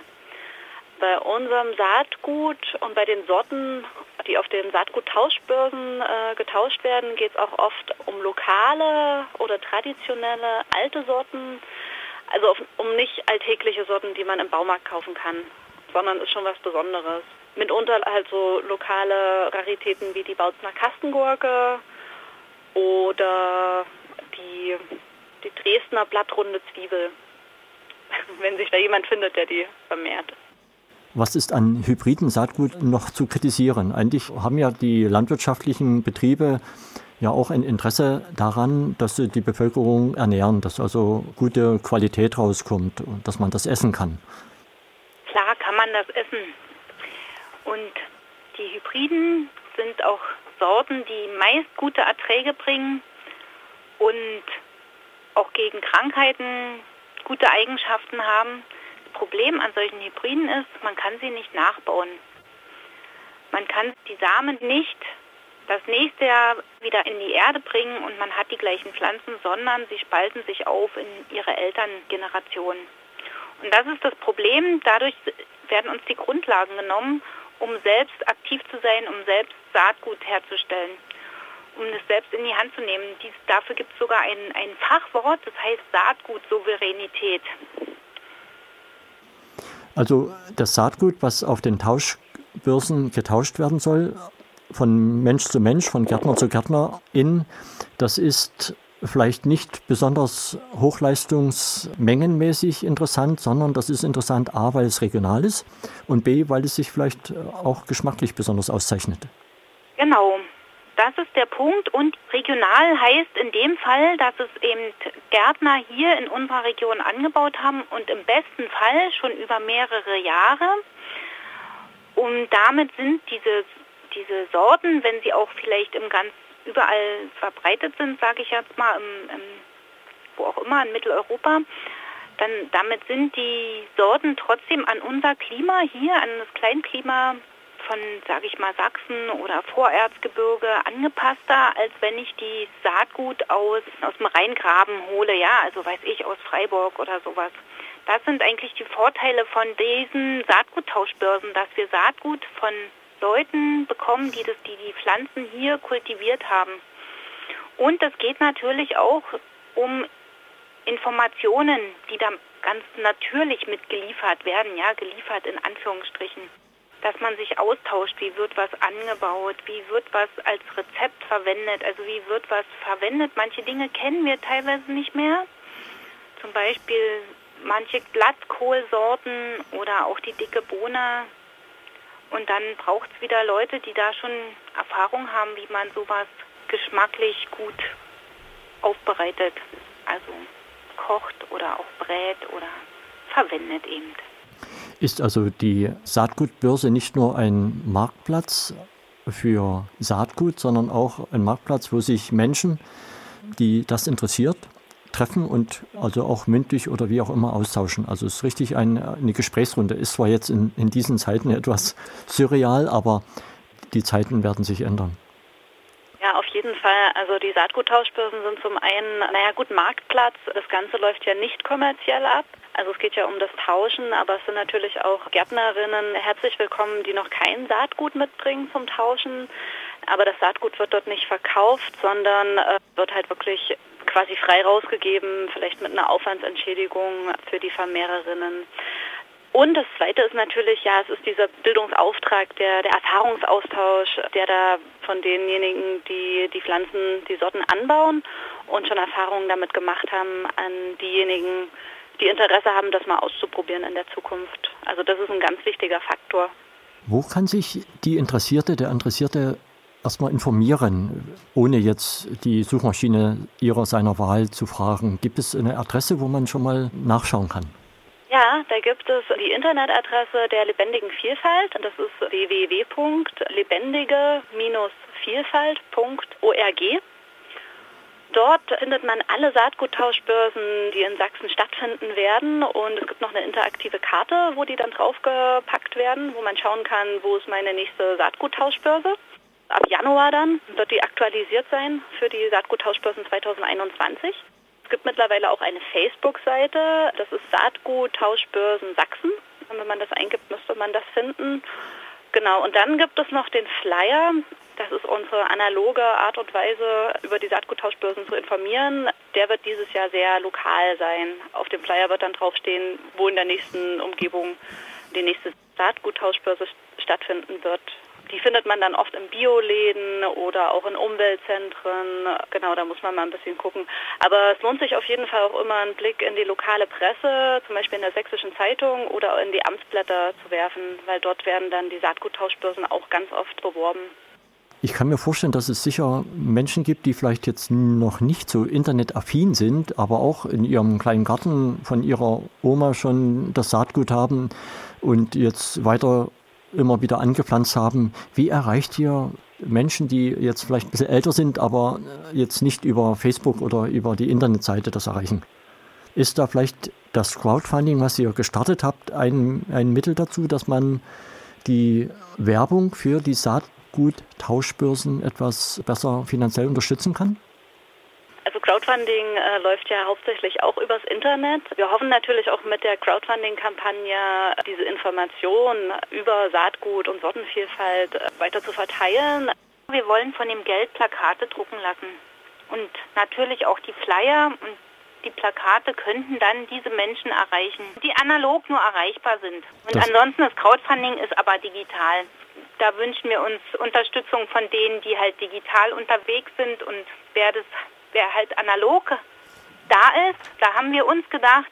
Bei unserem Saatgut und bei den Sorten, die auf den Saatguttauschbörsen äh, getauscht werden, geht es auch oft um lokale oder traditionelle alte Sorten also auf, um nicht alltägliche Sorten, die man im Baumarkt kaufen kann, sondern ist schon was Besonderes. Mitunter halt so lokale Raritäten wie die Bautzner Kastengurke oder die, die Dresdner blattrunde Zwiebel, wenn sich da jemand findet, der die vermehrt. Was ist an hybriden Saatgut noch zu kritisieren? Eigentlich haben ja die landwirtschaftlichen Betriebe ja auch ein Interesse daran, dass sie die Bevölkerung ernähren, dass also gute Qualität rauskommt und dass man das essen kann. Klar kann man das essen. Und die Hybriden sind auch Sorten, die meist gute Erträge bringen und auch gegen Krankheiten gute Eigenschaften haben. Das Problem an solchen Hybriden ist, man kann sie nicht nachbauen. Man kann die Samen nicht das nächste Jahr wieder in die Erde bringen und man hat die gleichen Pflanzen, sondern sie spalten sich auf in ihre Elterngeneration. Und das ist das Problem. Dadurch werden uns die Grundlagen genommen, um selbst aktiv zu sein, um selbst Saatgut herzustellen, um das selbst in die Hand zu nehmen. Dies, dafür gibt es sogar ein, ein Fachwort, das heißt Saatgutsouveränität. Also das Saatgut, was auf den Tauschbörsen getauscht werden soll, von Mensch zu Mensch, von Gärtner zu Gärtner in, das ist vielleicht nicht besonders hochleistungsmengenmäßig interessant, sondern das ist interessant A, weil es regional ist und B, weil es sich vielleicht auch geschmacklich besonders auszeichnet. Genau, das ist der Punkt und regional heißt in dem Fall, dass es eben Gärtner hier in unserer Region angebaut haben und im besten Fall schon über mehrere Jahre. Und damit sind diese, diese Sorten, wenn sie auch vielleicht im ganz überall verbreitet sind, sage ich jetzt mal, im, im, wo auch immer in Mitteleuropa, dann damit sind die Sorten trotzdem an unser Klima hier, an das Kleinklima von, sage ich mal, Sachsen oder Vorerzgebirge angepasster, als wenn ich die Saatgut aus, aus dem Rheingraben hole, ja, also weiß ich, aus Freiburg oder sowas. Das sind eigentlich die Vorteile von diesen Saatguttauschbörsen, dass wir Saatgut von Leuten bekommen, die das, die, die Pflanzen hier kultiviert haben. Und es geht natürlich auch um Informationen, die da ganz natürlich mitgeliefert werden, ja, geliefert in Anführungsstrichen. Dass man sich austauscht, wie wird was angebaut, wie wird was als Rezept verwendet, also wie wird was verwendet. Manche Dinge kennen wir teilweise nicht mehr. Zum Beispiel manche Blattkohlsorten oder auch die dicke Bohne und dann braucht es wieder Leute, die da schon Erfahrung haben, wie man sowas geschmacklich gut aufbereitet. Also kocht oder auch brät oder verwendet eben. Ist also die Saatgutbörse nicht nur ein Marktplatz für Saatgut, sondern auch ein Marktplatz, wo sich Menschen, die das interessiert, treffen und also auch mündlich oder wie auch immer austauschen. Also es ist richtig ein, eine Gesprächsrunde. Ist zwar jetzt in, in diesen Zeiten etwas surreal, aber die Zeiten werden sich ändern. Ja, auf jeden Fall. Also die Saatguttauschbörsen sind zum einen, naja gut, Marktplatz. Das Ganze läuft ja nicht kommerziell ab. Also es geht ja um das Tauschen, aber es sind natürlich auch Gärtnerinnen herzlich willkommen, die noch kein Saatgut mitbringen zum Tauschen. Aber das Saatgut wird dort nicht verkauft, sondern äh, wird halt wirklich quasi frei rausgegeben, vielleicht mit einer Aufwandsentschädigung für die Vermehrerinnen. Und das Zweite ist natürlich, ja, es ist dieser Bildungsauftrag, der, der Erfahrungsaustausch, der da von denjenigen, die die Pflanzen, die Sorten anbauen und schon Erfahrungen damit gemacht haben, an diejenigen, die Interesse haben, das mal auszuprobieren in der Zukunft. Also das ist ein ganz wichtiger Faktor. Wo kann sich die Interessierte, der Interessierte erstmal informieren, ohne jetzt die Suchmaschine ihrer seiner Wahl zu fragen? Gibt es eine Adresse, wo man schon mal nachschauen kann? Ja, da gibt es die Internetadresse der lebendigen Vielfalt. Das ist www.lebendige-vielfalt.org. Dort findet man alle Saatguttauschbörsen, die in Sachsen stattfinden werden. Und es gibt noch eine interaktive Karte, wo die dann draufgepackt werden, wo man schauen kann, wo ist meine nächste Saatguttauschbörse. Ab Januar dann wird die aktualisiert sein für die Saatguttauschbörsen 2021. Es gibt mittlerweile auch eine Facebook-Seite, das ist Saatguttauschbörsen Sachsen. Wenn man das eingibt, müsste man das finden. Genau, und dann gibt es noch den Flyer. Das ist unsere analoge Art und Weise, über die Saatguttauschbörsen zu informieren. Der wird dieses Jahr sehr lokal sein. Auf dem Flyer wird dann draufstehen, wo in der nächsten Umgebung die nächste Saatguttauschbörse stattfinden wird. Die findet man dann oft in Bioläden oder auch in Umweltzentren. Genau, da muss man mal ein bisschen gucken. Aber es lohnt sich auf jeden Fall auch immer einen Blick in die lokale Presse, zum Beispiel in der Sächsischen Zeitung oder in die Amtsblätter zu werfen, weil dort werden dann die Saatguttauschbörsen auch ganz oft beworben. Ich kann mir vorstellen, dass es sicher Menschen gibt, die vielleicht jetzt noch nicht so internetaffin sind, aber auch in ihrem kleinen Garten von ihrer Oma schon das Saatgut haben und jetzt weiter immer wieder angepflanzt haben. Wie erreicht ihr Menschen, die jetzt vielleicht ein bisschen älter sind, aber jetzt nicht über Facebook oder über die Internetseite das erreichen? Ist da vielleicht das Crowdfunding, was ihr gestartet habt, ein, ein Mittel dazu, dass man die Werbung für die Saat Saatgut-Tauschbörsen etwas besser finanziell unterstützen kann? Also Crowdfunding äh, läuft ja hauptsächlich auch übers Internet. Wir hoffen natürlich auch mit der Crowdfunding-Kampagne diese Informationen über Saatgut und Sortenvielfalt äh, weiter zu verteilen. Wir wollen von dem Geld Plakate drucken lassen und natürlich auch die Flyer und die Plakate könnten dann diese Menschen erreichen, die analog nur erreichbar sind. Und Das- ansonsten das Crowdfunding ist aber digital. Da wünschen wir uns Unterstützung von denen, die halt digital unterwegs sind und wer das, wer halt analog da ist, da haben wir uns gedacht,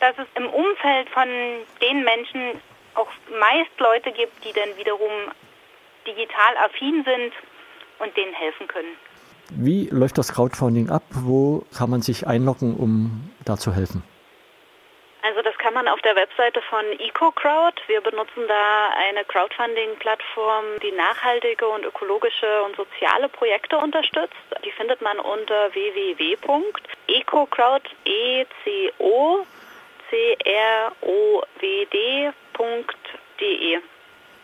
dass es im Umfeld von den Menschen auch meist Leute gibt, die dann wiederum digital affin sind und denen helfen können. Wie läuft das Crowdfunding ab? Wo kann man sich einloggen, um da zu helfen? Also das kann man auf der Webseite von EcoCrowd. Wir benutzen da eine Crowdfunding-Plattform, die nachhaltige und ökologische und soziale Projekte unterstützt. Die findet man unter www.ecocrowd, e.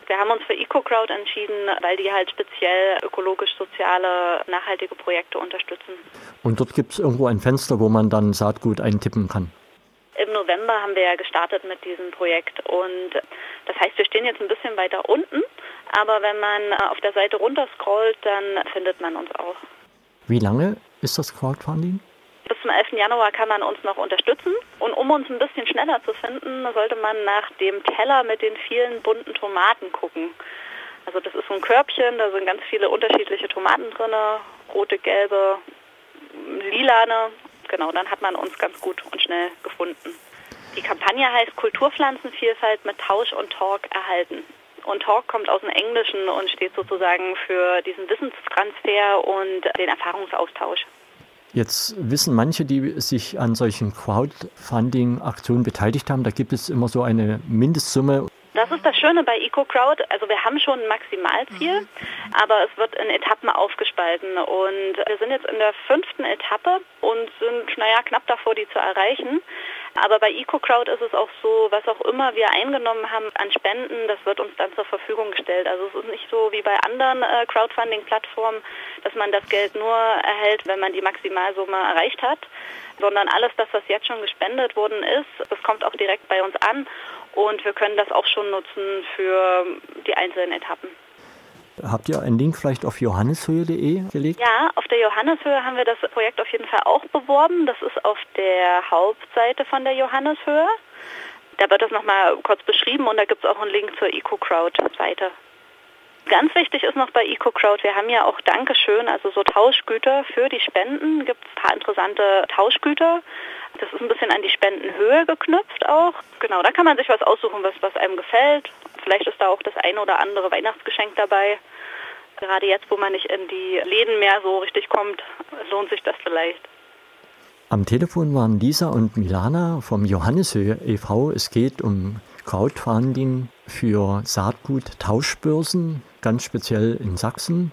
Wir haben uns für EcoCrowd entschieden, weil die halt speziell ökologisch-soziale, nachhaltige Projekte unterstützen. Und dort gibt es irgendwo ein Fenster, wo man dann Saatgut eintippen kann. Im November haben wir ja gestartet mit diesem Projekt und das heißt, wir stehen jetzt ein bisschen weiter unten, aber wenn man äh, auf der Seite runterscrollt, dann findet man uns auch. Wie lange ist das Crowdfunding? Bis zum 11. Januar kann man uns noch unterstützen und um uns ein bisschen schneller zu finden, sollte man nach dem Teller mit den vielen bunten Tomaten gucken. Also das ist so ein Körbchen, da sind ganz viele unterschiedliche Tomaten drin, rote, gelbe, lilane. Genau, dann hat man uns ganz gut und schnell gefunden. Die Kampagne heißt Kulturpflanzenvielfalt mit Tausch und Talk erhalten. Und Talk kommt aus dem Englischen und steht sozusagen für diesen Wissenstransfer und den Erfahrungsaustausch. Jetzt wissen manche, die sich an solchen Crowdfunding-Aktionen beteiligt haben, da gibt es immer so eine Mindestsumme. Das ist das Schöne bei EcoCrowd. Also wir haben schon ein Maximalziel, aber es wird in Etappen aufgespalten. Und wir sind jetzt in der fünften Etappe und sind, naja, knapp davor, die zu erreichen. Aber bei EcoCrowd ist es auch so, was auch immer wir eingenommen haben an Spenden, das wird uns dann zur Verfügung gestellt. Also es ist nicht so wie bei anderen äh, Crowdfunding-Plattformen, dass man das Geld nur erhält, wenn man die Maximalsumme erreicht hat, sondern alles das, was jetzt schon gespendet worden ist, das kommt auch direkt bei uns an und wir können das auch schon nutzen für die einzelnen Etappen. Habt ihr einen Link vielleicht auf johanneshöhe.de gelegt? Ja, auf der Johanneshöhe haben wir das Projekt auf jeden Fall auch beworben. Das ist auf der Hauptseite von der Johanneshöhe. Da wird das nochmal kurz beschrieben und da gibt es auch einen Link zur EcoCrowd-Seite. Ganz wichtig ist noch bei EcoCrowd, wir haben ja auch Dankeschön, also so Tauschgüter für die Spenden. Gibt es ein paar interessante Tauschgüter. Das ist ein bisschen an die Spendenhöhe geknüpft auch. Genau, da kann man sich was aussuchen, was, was einem gefällt. Vielleicht ist da auch das eine oder andere Weihnachtsgeschenk dabei. Gerade jetzt, wo man nicht in die Läden mehr so richtig kommt, lohnt sich das vielleicht. Am Telefon waren Lisa und Milana vom Johanneshöhe e.V. Es geht um Crowdfunding für Saatgut-Tauschbörsen, ganz speziell in Sachsen.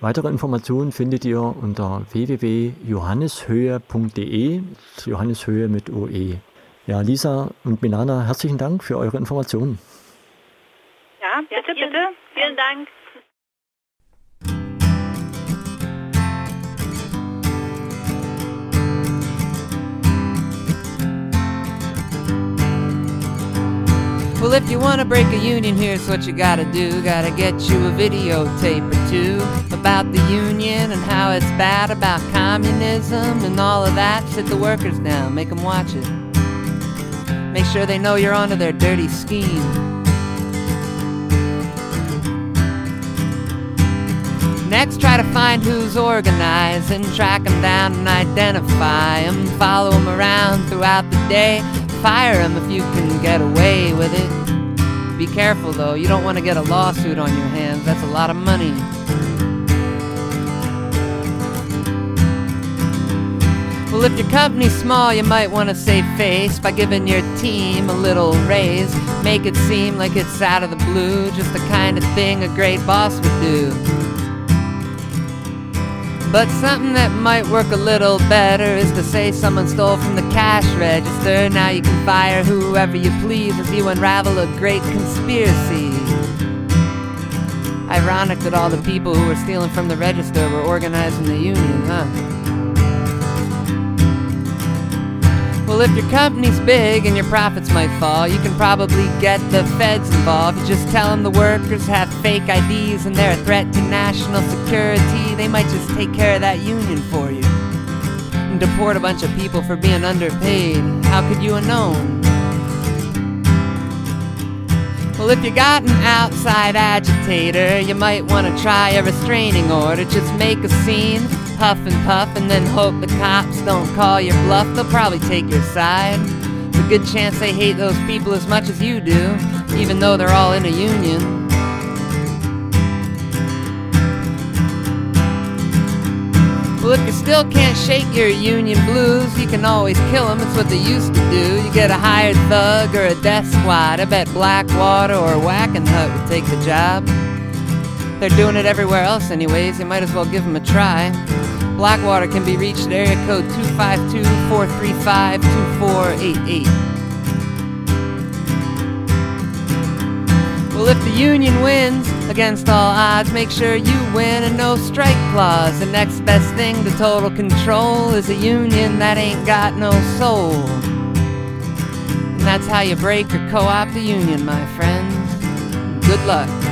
Weitere Informationen findet ihr unter www.johanneshöhe.de, Johanneshöhe mit OE. Ja, Lisa und Milana, herzlichen Dank für eure Informationen. Ja, bitte, bitte. Vielen Dank. Well, if you want to break a union, here's what you gotta do. Gotta get you a videotape or two about the union and how it's bad, about communism and all of that. Sit the workers down, make them watch it. Make sure they know you're onto their dirty scheme. Next, try to find who's organizing, track them down and identify them. Follow them around throughout the day. Fire them if you can get away with it. Be careful though, you don't want to get a lawsuit on your hands. That's a lot of money. Well, if your company's small, you might want to save face by giving your team a little raise. Make it seem like it's out of the blue, just the kind of thing a great boss would do. But something that might work a little better is to say someone stole from the cash register. Now you can fire whoever you please as you unravel a great conspiracy. Ironic that all the people who were stealing from the register were organizing the union, huh? Well, if your company's big and your profits might fall, you can probably get the feds involved. You just tell them the workers have fake IDs and they're a threat to national security. They might just take care of that union for you. And deport a bunch of people for being underpaid. How could you have known? Well, if you got an outside agitator, you might want to try a restraining order. Just make a scene, huff and puff, and then hope the cops don't call your bluff. They'll probably take your side. It's a good chance they hate those people as much as you do, even though they're all in a union. Well, if you still can't shake your union blues, you can always kill them. It's what they used to do. You get a hired thug or a death squad. I bet Blackwater or Wackenhut would take the job. They're doing it everywhere else, anyways. You might as well give them a try. Blackwater can be reached at area code 252 435 2488. Well, if the union wins against all odds, make sure you win a no strike clause. The next best thing to total control is a union that ain't got no soul. And that's how you break or co opt the union, my friends. Good luck.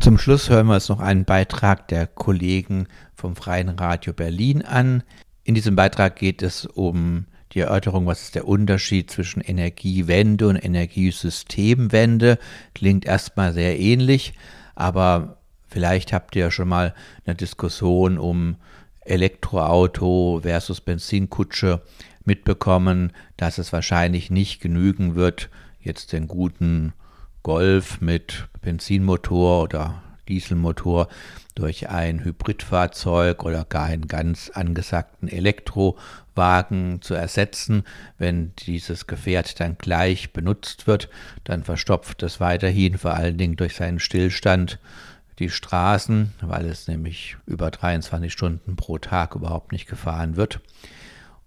Zum Schluss hören wir uns noch einen Beitrag der Kollegen vom Freien Radio Berlin an. In diesem Beitrag geht es um die Erörterung, was ist der Unterschied zwischen Energiewende und Energiesystemwende. Klingt erstmal sehr ähnlich, aber vielleicht habt ihr schon mal eine Diskussion um Elektroauto versus Benzinkutsche mitbekommen, dass es wahrscheinlich nicht genügen wird, jetzt den guten Golf mit Benzinmotor oder Dieselmotor durch ein Hybridfahrzeug oder gar einen ganz angesagten Elektrowagen zu ersetzen. Wenn dieses Gefährt dann gleich benutzt wird, dann verstopft es weiterhin, vor allen Dingen durch seinen Stillstand, die Straßen, weil es nämlich über 23 Stunden pro Tag überhaupt nicht gefahren wird.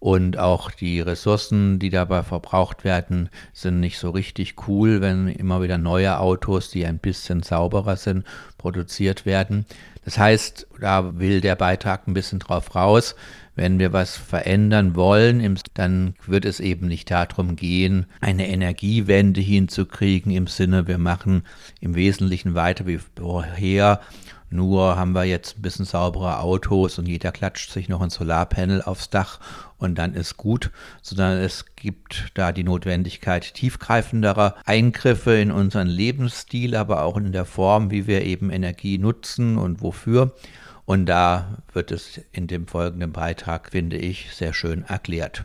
Und auch die Ressourcen, die dabei verbraucht werden, sind nicht so richtig cool, wenn immer wieder neue Autos, die ein bisschen sauberer sind, produziert werden. Das heißt, da will der Beitrag ein bisschen drauf raus, wenn wir was verändern wollen, dann wird es eben nicht darum gehen, eine Energiewende hinzukriegen im Sinne, wir machen im Wesentlichen weiter wie vorher nur haben wir jetzt ein bisschen saubere Autos und jeder klatscht sich noch ein Solarpanel aufs Dach und dann ist gut, sondern es gibt da die Notwendigkeit tiefgreifenderer Eingriffe in unseren Lebensstil, aber auch in der Form, wie wir eben Energie nutzen und wofür. Und da wird es in dem folgenden Beitrag, finde ich, sehr schön erklärt.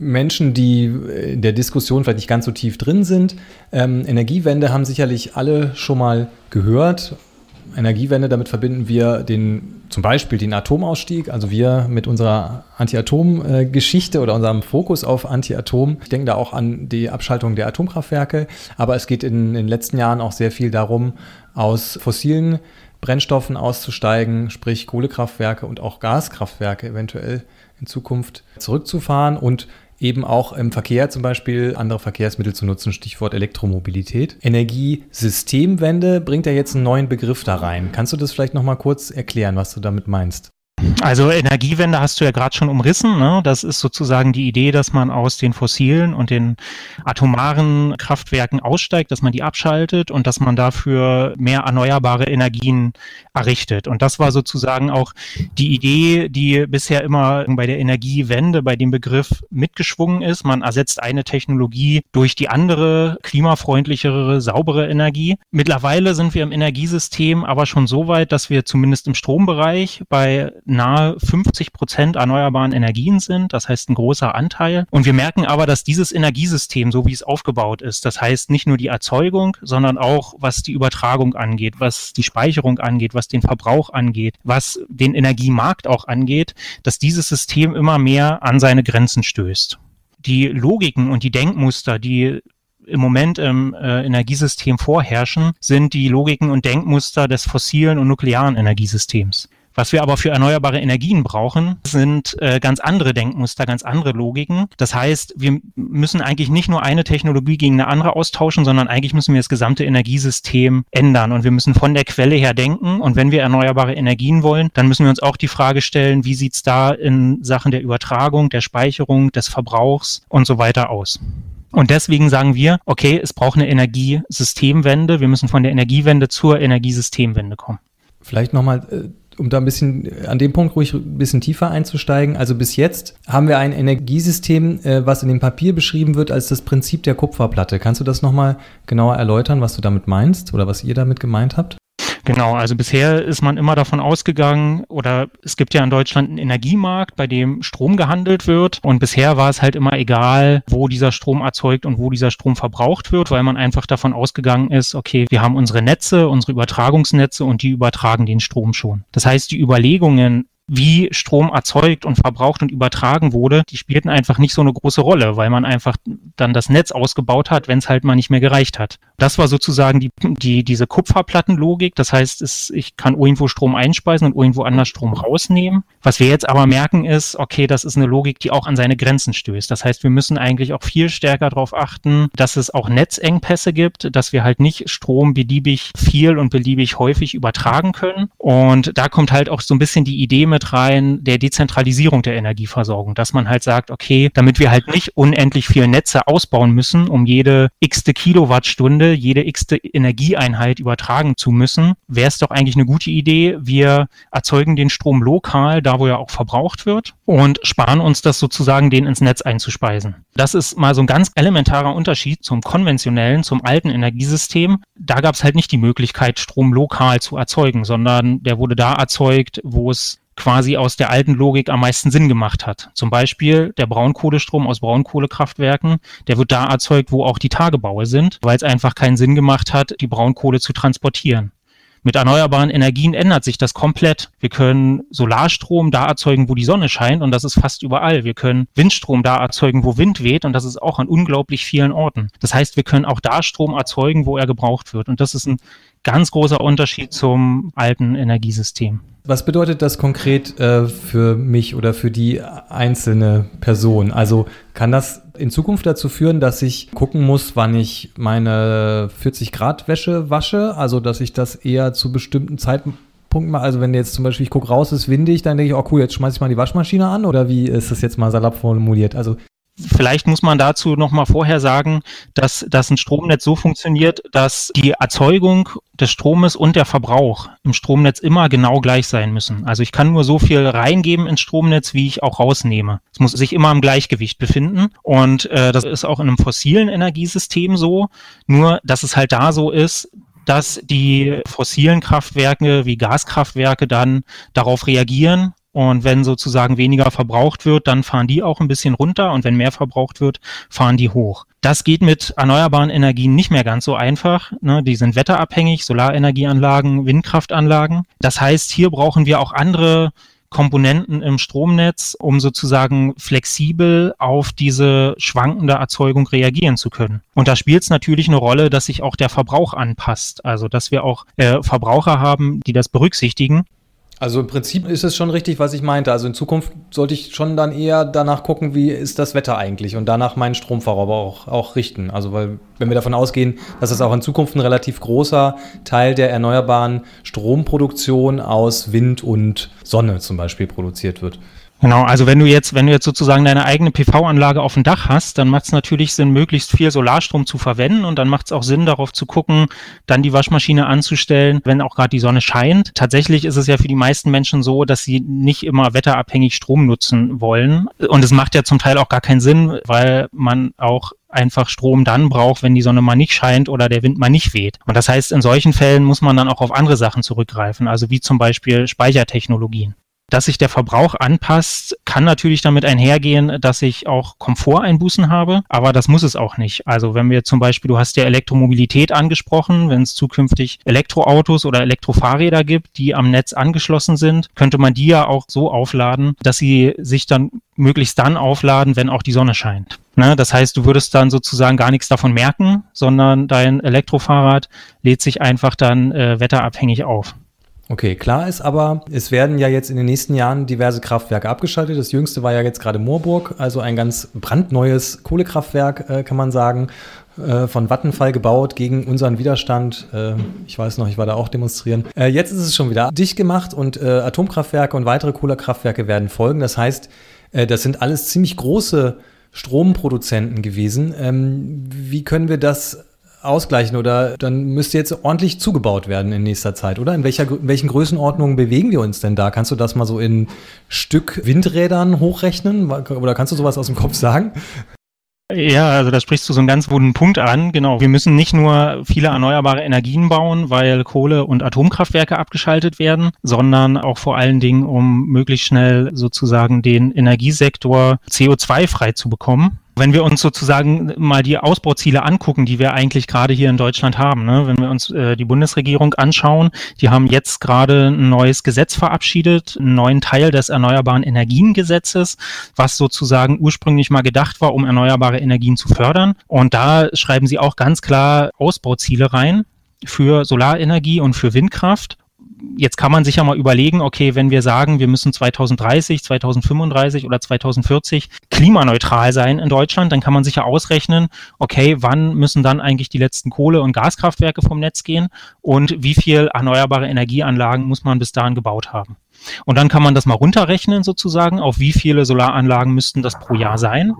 Menschen, die in der Diskussion vielleicht nicht ganz so tief drin sind. Ähm, Energiewende haben sicherlich alle schon mal gehört. Energiewende, damit verbinden wir den, zum Beispiel den Atomausstieg, also wir mit unserer Anti-Atom-Geschichte oder unserem Fokus auf Anti-Atom. Ich denke da auch an die Abschaltung der Atomkraftwerke, aber es geht in, in den letzten Jahren auch sehr viel darum, aus fossilen Brennstoffen auszusteigen, sprich Kohlekraftwerke und auch Gaskraftwerke eventuell in Zukunft zurückzufahren und eben auch im Verkehr zum Beispiel andere Verkehrsmittel zu nutzen, Stichwort Elektromobilität. Energiesystemwende bringt ja jetzt einen neuen Begriff da rein. Kannst du das vielleicht nochmal kurz erklären, was du damit meinst? Also Energiewende hast du ja gerade schon umrissen. Ne? Das ist sozusagen die Idee, dass man aus den fossilen und den atomaren Kraftwerken aussteigt, dass man die abschaltet und dass man dafür mehr erneuerbare Energien errichtet. Und das war sozusagen auch die Idee, die bisher immer bei der Energiewende, bei dem Begriff mitgeschwungen ist. Man ersetzt eine Technologie durch die andere, klimafreundlichere, saubere Energie. Mittlerweile sind wir im Energiesystem aber schon so weit, dass wir zumindest im Strombereich bei nahe 50 Prozent erneuerbaren Energien sind. Das heißt ein großer Anteil. Und wir merken aber, dass dieses Energiesystem, so wie es aufgebaut ist, das heißt nicht nur die Erzeugung, sondern auch was die Übertragung angeht, was die Speicherung angeht, was den Verbrauch angeht, was den Energiemarkt auch angeht, dass dieses System immer mehr an seine Grenzen stößt. Die Logiken und die Denkmuster, die im Moment im äh, Energiesystem vorherrschen, sind die Logiken und Denkmuster des fossilen und nuklearen Energiesystems. Was wir aber für erneuerbare Energien brauchen, sind äh, ganz andere Denkmuster, ganz andere Logiken. Das heißt, wir müssen eigentlich nicht nur eine Technologie gegen eine andere austauschen, sondern eigentlich müssen wir das gesamte Energiesystem ändern und wir müssen von der Quelle her denken. Und wenn wir erneuerbare Energien wollen, dann müssen wir uns auch die Frage stellen, wie sieht's da in Sachen der Übertragung, der Speicherung, des Verbrauchs und so weiter aus. Und deswegen sagen wir, okay, es braucht eine Energiesystemwende. Wir müssen von der Energiewende zur Energiesystemwende kommen. Vielleicht nochmal äh, um da ein bisschen an dem Punkt ruhig ein bisschen tiefer einzusteigen. Also bis jetzt haben wir ein Energiesystem, äh, was in dem Papier beschrieben wird als das Prinzip der Kupferplatte. Kannst du das nochmal genauer erläutern, was du damit meinst oder was ihr damit gemeint habt? Genau, also bisher ist man immer davon ausgegangen, oder es gibt ja in Deutschland einen Energiemarkt, bei dem Strom gehandelt wird. Und bisher war es halt immer egal, wo dieser Strom erzeugt und wo dieser Strom verbraucht wird, weil man einfach davon ausgegangen ist, okay, wir haben unsere Netze, unsere Übertragungsnetze und die übertragen den Strom schon. Das heißt, die Überlegungen, wie Strom erzeugt und verbraucht und übertragen wurde, die spielten einfach nicht so eine große Rolle, weil man einfach dann das Netz ausgebaut hat, wenn es halt mal nicht mehr gereicht hat. Das war sozusagen die, die, diese Kupferplattenlogik. Das heißt, es, ich kann irgendwo Strom einspeisen und irgendwo anders Strom rausnehmen. Was wir jetzt aber merken ist, okay, das ist eine Logik, die auch an seine Grenzen stößt. Das heißt, wir müssen eigentlich auch viel stärker darauf achten, dass es auch Netzengpässe gibt, dass wir halt nicht Strom beliebig viel und beliebig häufig übertragen können. Und da kommt halt auch so ein bisschen die Idee mit mit rein der Dezentralisierung der Energieversorgung, dass man halt sagt, okay, damit wir halt nicht unendlich viele Netze ausbauen müssen, um jede x-te Kilowattstunde, jede x-te Energieeinheit übertragen zu müssen, wäre es doch eigentlich eine gute Idee, wir erzeugen den Strom lokal, da wo er auch verbraucht wird und sparen uns das sozusagen, den ins Netz einzuspeisen. Das ist mal so ein ganz elementarer Unterschied zum konventionellen, zum alten Energiesystem. Da gab es halt nicht die Möglichkeit, Strom lokal zu erzeugen, sondern der wurde da erzeugt, wo es quasi aus der alten Logik am meisten Sinn gemacht hat. Zum Beispiel der Braunkohlestrom aus Braunkohlekraftwerken, der wird da erzeugt, wo auch die Tagebaue sind, weil es einfach keinen Sinn gemacht hat, die Braunkohle zu transportieren. Mit erneuerbaren Energien ändert sich das komplett. Wir können Solarstrom da erzeugen, wo die Sonne scheint und das ist fast überall. Wir können Windstrom da erzeugen, wo Wind weht und das ist auch an unglaublich vielen Orten. Das heißt, wir können auch da Strom erzeugen, wo er gebraucht wird und das ist ein ganz großer Unterschied zum alten Energiesystem. Was bedeutet das konkret äh, für mich oder für die einzelne Person? Also kann das in Zukunft dazu führen, dass ich gucken muss, wann ich meine 40 Grad Wäsche wasche? Also dass ich das eher zu bestimmten Zeitpunkten mache? Also wenn jetzt zum Beispiel ich gucke raus, ist windig, dann denke ich, oh cool, jetzt schmeiße ich mal die Waschmaschine an oder wie ist das jetzt mal salopp formuliert? Also Vielleicht muss man dazu nochmal vorher sagen, dass, dass ein Stromnetz so funktioniert, dass die Erzeugung des Stromes und der Verbrauch im Stromnetz immer genau gleich sein müssen. Also ich kann nur so viel reingeben ins Stromnetz, wie ich auch rausnehme. Es muss sich immer im Gleichgewicht befinden. Und äh, das ist auch in einem fossilen Energiesystem so. Nur, dass es halt da so ist, dass die fossilen Kraftwerke wie Gaskraftwerke dann darauf reagieren und wenn sozusagen weniger verbraucht wird, dann fahren die auch ein bisschen runter und wenn mehr verbraucht wird, fahren die hoch. Das geht mit erneuerbaren Energien nicht mehr ganz so einfach. Ne? Die sind wetterabhängig, Solarenergieanlagen, Windkraftanlagen. Das heißt, hier brauchen wir auch andere Komponenten im Stromnetz, um sozusagen flexibel auf diese schwankende Erzeugung reagieren zu können. Und da spielt es natürlich eine Rolle, dass sich auch der Verbrauch anpasst. Also dass wir auch äh, Verbraucher haben, die das berücksichtigen. Also im Prinzip ist es schon richtig, was ich meinte. Also in Zukunft sollte ich schon dann eher danach gucken, wie ist das Wetter eigentlich und danach meinen Stromverbrauch auch, auch richten. Also weil wenn wir davon ausgehen, dass es auch in Zukunft ein relativ großer Teil der erneuerbaren Stromproduktion aus Wind und Sonne zum Beispiel produziert wird. Genau, also wenn du jetzt, wenn du jetzt sozusagen deine eigene PV-Anlage auf dem Dach hast, dann macht es natürlich Sinn, möglichst viel Solarstrom zu verwenden und dann macht es auch Sinn, darauf zu gucken, dann die Waschmaschine anzustellen, wenn auch gerade die Sonne scheint. Tatsächlich ist es ja für die meisten Menschen so, dass sie nicht immer wetterabhängig Strom nutzen wollen. Und es macht ja zum Teil auch gar keinen Sinn, weil man auch einfach Strom dann braucht, wenn die Sonne mal nicht scheint oder der Wind mal nicht weht. Und das heißt, in solchen Fällen muss man dann auch auf andere Sachen zurückgreifen, also wie zum Beispiel Speichertechnologien. Dass sich der Verbrauch anpasst, kann natürlich damit einhergehen, dass ich auch Komforteinbußen habe, aber das muss es auch nicht. Also wenn wir zum Beispiel, du hast ja Elektromobilität angesprochen, wenn es zukünftig Elektroautos oder Elektrofahrräder gibt, die am Netz angeschlossen sind, könnte man die ja auch so aufladen, dass sie sich dann möglichst dann aufladen, wenn auch die Sonne scheint. Ne? Das heißt, du würdest dann sozusagen gar nichts davon merken, sondern dein Elektrofahrrad lädt sich einfach dann äh, wetterabhängig auf. Okay, klar ist aber, es werden ja jetzt in den nächsten Jahren diverse Kraftwerke abgeschaltet. Das jüngste war ja jetzt gerade Moorburg, also ein ganz brandneues Kohlekraftwerk, äh, kann man sagen, äh, von Vattenfall gebaut gegen unseren Widerstand. Äh, ich weiß noch, ich war da auch demonstrieren. Äh, jetzt ist es schon wieder dicht gemacht und äh, Atomkraftwerke und weitere Kohlekraftwerke werden folgen. Das heißt, äh, das sind alles ziemlich große Stromproduzenten gewesen. Ähm, wie können wir das ausgleichen oder dann müsste jetzt ordentlich zugebaut werden in nächster Zeit, oder? In, welcher, in welchen Größenordnungen bewegen wir uns denn da? Kannst du das mal so in Stück Windrädern hochrechnen oder kannst du sowas aus dem Kopf sagen? Ja, also da sprichst du so einen ganz guten Punkt an. Genau. Wir müssen nicht nur viele erneuerbare Energien bauen, weil Kohle- und Atomkraftwerke abgeschaltet werden, sondern auch vor allen Dingen, um möglichst schnell sozusagen den Energiesektor CO2-frei zu bekommen. Wenn wir uns sozusagen mal die Ausbauziele angucken, die wir eigentlich gerade hier in Deutschland haben, ne? wenn wir uns äh, die Bundesregierung anschauen, die haben jetzt gerade ein neues Gesetz verabschiedet, einen neuen Teil des Erneuerbaren Energiengesetzes, was sozusagen ursprünglich mal gedacht war, um erneuerbare Energien zu fördern. Und da schreiben sie auch ganz klar Ausbauziele rein für Solarenergie und für Windkraft jetzt kann man sich ja mal überlegen, okay, wenn wir sagen, wir müssen 2030, 2035 oder 2040 klimaneutral sein in Deutschland, dann kann man sich ja ausrechnen, okay, wann müssen dann eigentlich die letzten Kohle- und Gaskraftwerke vom Netz gehen und wie viel erneuerbare Energieanlagen muss man bis dahin gebaut haben. Und dann kann man das mal runterrechnen sozusagen, auf wie viele Solaranlagen müssten das pro Jahr sein.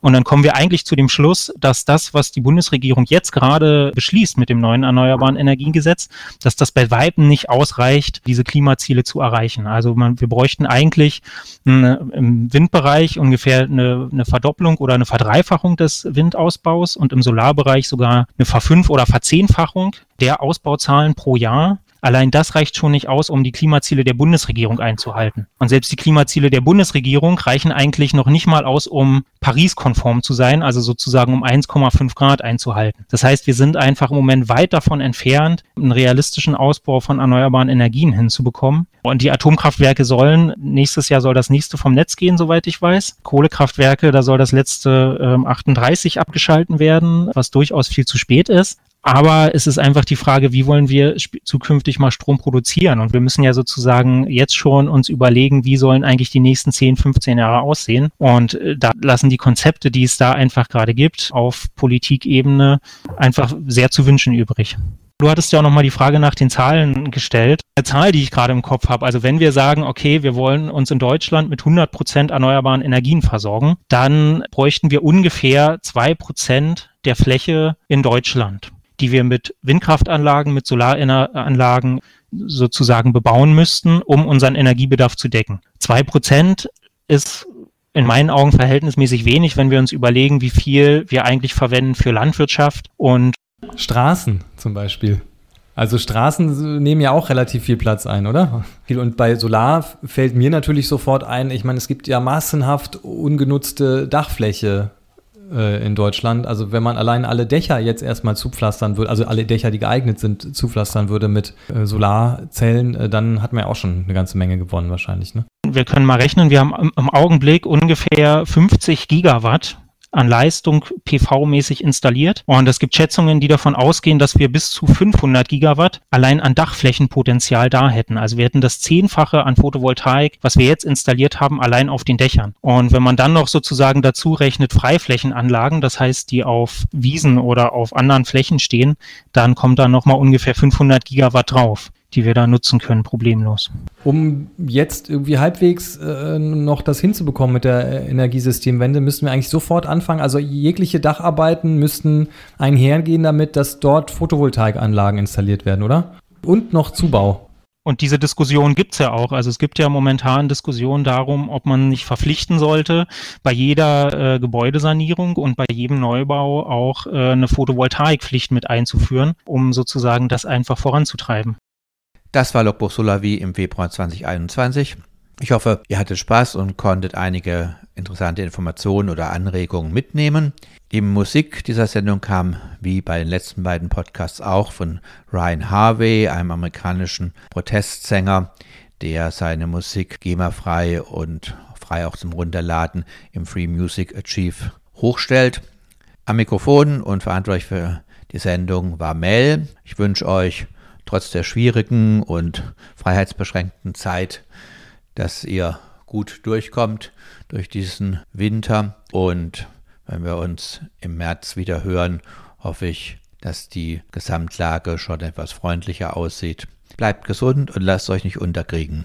Und dann kommen wir eigentlich zu dem Schluss, dass das, was die Bundesregierung jetzt gerade beschließt mit dem neuen Erneuerbaren Energiengesetz, dass das bei Weitem nicht ausreicht, diese Klimaziele zu erreichen. Also man, wir bräuchten eigentlich eine, im Windbereich ungefähr eine, eine Verdopplung oder eine Verdreifachung des Windausbaus und im Solarbereich sogar eine Verfünf- oder Verzehnfachung der Ausbauzahlen pro Jahr. Allein das reicht schon nicht aus, um die Klimaziele der Bundesregierung einzuhalten. Und selbst die Klimaziele der Bundesregierung reichen eigentlich noch nicht mal aus, um Paris-konform zu sein, also sozusagen um 1,5 Grad einzuhalten. Das heißt, wir sind einfach im Moment weit davon entfernt, einen realistischen Ausbau von erneuerbaren Energien hinzubekommen. Und die Atomkraftwerke sollen, nächstes Jahr soll das nächste vom Netz gehen, soweit ich weiß. Kohlekraftwerke, da soll das letzte ähm, 38 abgeschalten werden, was durchaus viel zu spät ist. Aber es ist einfach die Frage, wie wollen wir zukünftig mal Strom produzieren? Und wir müssen ja sozusagen jetzt schon uns überlegen, wie sollen eigentlich die nächsten 10, 15 Jahre aussehen? Und äh, da lassen die Konzepte, die es da einfach gerade gibt, auf Politikebene einfach sehr zu wünschen übrig. Du hattest ja auch nochmal die Frage nach den Zahlen gestellt. Eine Zahl, die ich gerade im Kopf habe, also wenn wir sagen, okay, wir wollen uns in Deutschland mit 100 Prozent erneuerbaren Energien versorgen, dann bräuchten wir ungefähr zwei Prozent der Fläche in Deutschland die wir mit Windkraftanlagen, mit Solaranlagen sozusagen bebauen müssten, um unseren Energiebedarf zu decken. Zwei Prozent ist in meinen Augen verhältnismäßig wenig, wenn wir uns überlegen, wie viel wir eigentlich verwenden für Landwirtschaft und Straßen zum Beispiel. Also Straßen nehmen ja auch relativ viel Platz ein, oder? Und bei Solar fällt mir natürlich sofort ein, ich meine, es gibt ja massenhaft ungenutzte Dachfläche äh, in Deutschland. Also wenn man allein alle Dächer jetzt erstmal zupflastern würde, also alle Dächer, die geeignet sind, zupflastern würde mit äh, Solarzellen, äh, dann hat man ja auch schon eine ganze Menge gewonnen wahrscheinlich. Ne? Wir können mal rechnen, wir haben im, Augenblick ungefähr 50 Gigawatt an Leistung PV-mäßig installiert. Und es gibt Schätzungen, die davon ausgehen, dass wir bis zu 500 Gigawatt allein an Dachflächenpotenzial da hätten. Also wir hätten das Zehnfache an Photovoltaik, was wir jetzt installiert haben, allein auf den Dächern. Und wenn man dann noch sozusagen dazu rechnet Freiflächenanlagen, das heißt, die auf Wiesen oder auf anderen Flächen stehen, dann kommt da nochmal ungefähr 500 Gigawatt drauf die wir da nutzen können, problemlos. Um jetzt irgendwie halbwegs äh, noch das hinzubekommen mit der äh, Energiesystemwende, müssten wir eigentlich sofort anfangen. Also jegliche Dacharbeiten müssten einhergehen damit, dass dort Photovoltaikanlagen installiert werden, oder? Und noch Zubau. Und diese Diskussion gibt's ja auch. Also es gibt ja momentan Diskussionen darum, ob man nicht verpflichten sollte, bei jeder äh, Gebäudesanierung und bei jedem Neubau auch äh, eine Photovoltaikpflicht mit einzuführen, um sozusagen das einfach voranzutreiben. Das war Logbuch Solavi im Februar 2021. Ich hoffe, ihr hattet Spaß und konntet einige interessante Informationen oder Anregungen mitnehmen. Die Musik dieser Sendung kam, wie bei den letzten beiden Podcasts auch, von Ryan Harvey, einem amerikanischen Protestsänger, der seine Musik GEMA-frei und frei auch zum Runterladen im Free Music Archive hochstellt. Am Mikrofon und verantwortlich für die Sendung war Mel. Ich wünsche euch trotz der schwierigen und freiheitsbeschränkten Zeit, dass ihr gut durchkommt durch diesen Winter. Und wenn wir uns im März wieder hören, hoffe ich, dass die Gesamtlage schon etwas freundlicher aussieht. Bleibt gesund und lasst euch nicht unterkriegen.